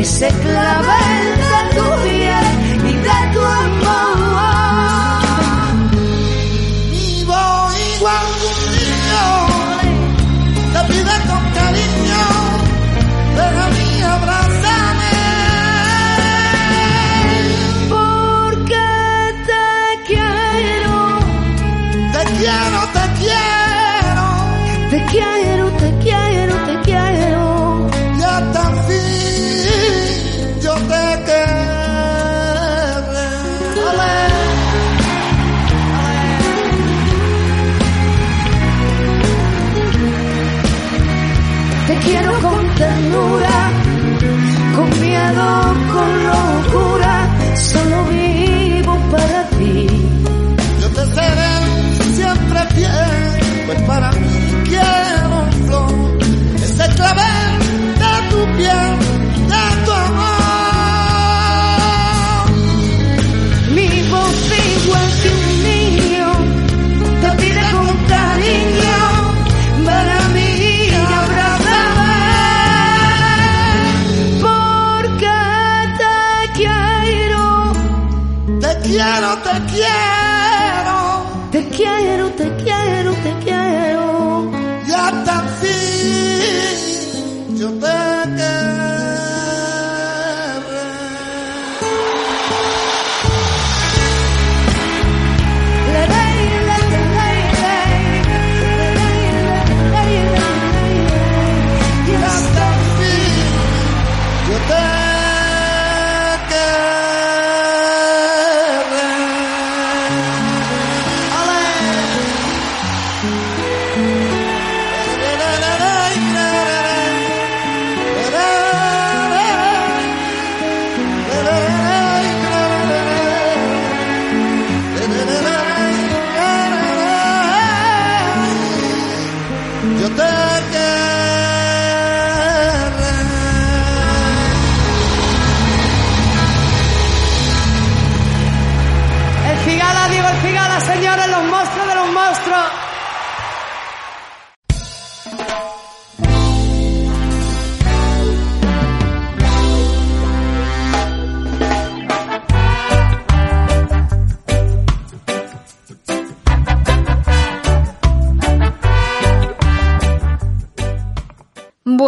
ese clavel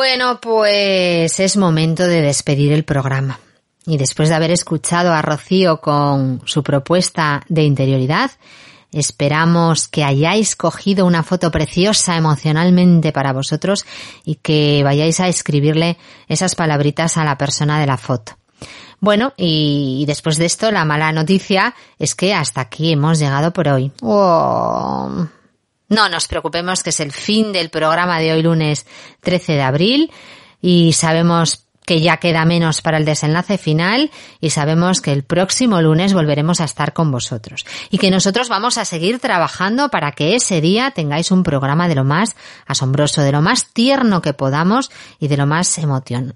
Bueno, pues es momento de despedir el programa. Y después de haber escuchado a Rocío con su propuesta de interioridad, esperamos que hayáis cogido una foto preciosa emocionalmente para vosotros y que vayáis a escribirle esas palabritas a la persona de la foto. Bueno, y después de esto, la mala noticia es que hasta aquí hemos llegado por hoy. Oh. No nos preocupemos que es el fin del programa de hoy lunes 13 de abril y sabemos que ya queda menos para el desenlace final y sabemos que el próximo lunes volveremos a estar con vosotros y que nosotros vamos a seguir trabajando para que ese día tengáis un programa de lo más asombroso, de lo más tierno que podamos y de lo más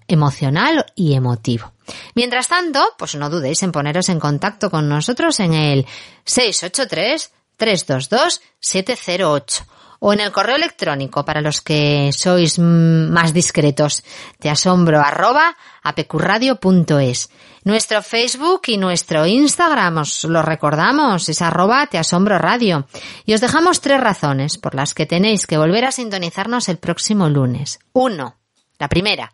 emocional y emotivo. Mientras tanto, pues no dudéis en poneros en contacto con nosotros en el 683 322 708 o en el correo electrónico para los que sois más discretos, te asombro arroba apecurradio.es. Nuestro Facebook y nuestro Instagram, os lo recordamos, es arroba te asombro radio. Y os dejamos tres razones por las que tenéis que volver a sintonizarnos el próximo lunes. Uno, la primera,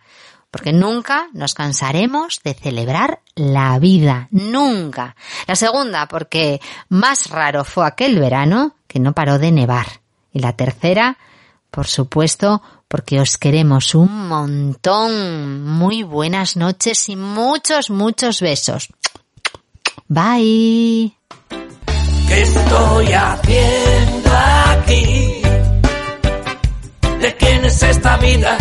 porque nunca nos cansaremos de celebrar la vida, nunca. La segunda, porque más raro fue aquel verano que no paró de nevar. Y la tercera, por supuesto, porque os queremos un montón. Muy buenas noches y muchos, muchos besos. Bye. ¿Qué estoy haciendo aquí? ¿De quién es esta vida?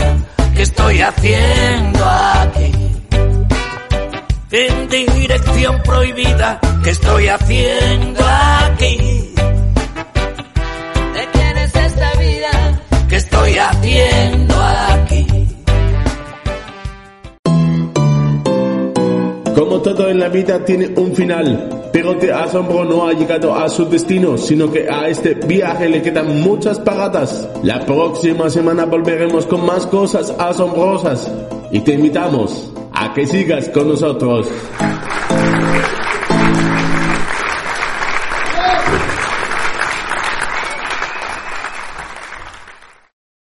¿Qué estoy haciendo aquí? En dirección prohibida, ¿qué estoy haciendo aquí? ¿De quién es esta vida? ¿Qué estoy haciendo Como todo en la vida tiene un final, pero Te Asombro no ha llegado a su destino, sino que a este viaje le quedan muchas paradas. La próxima semana volveremos con más cosas asombrosas y te invitamos a que sigas con nosotros.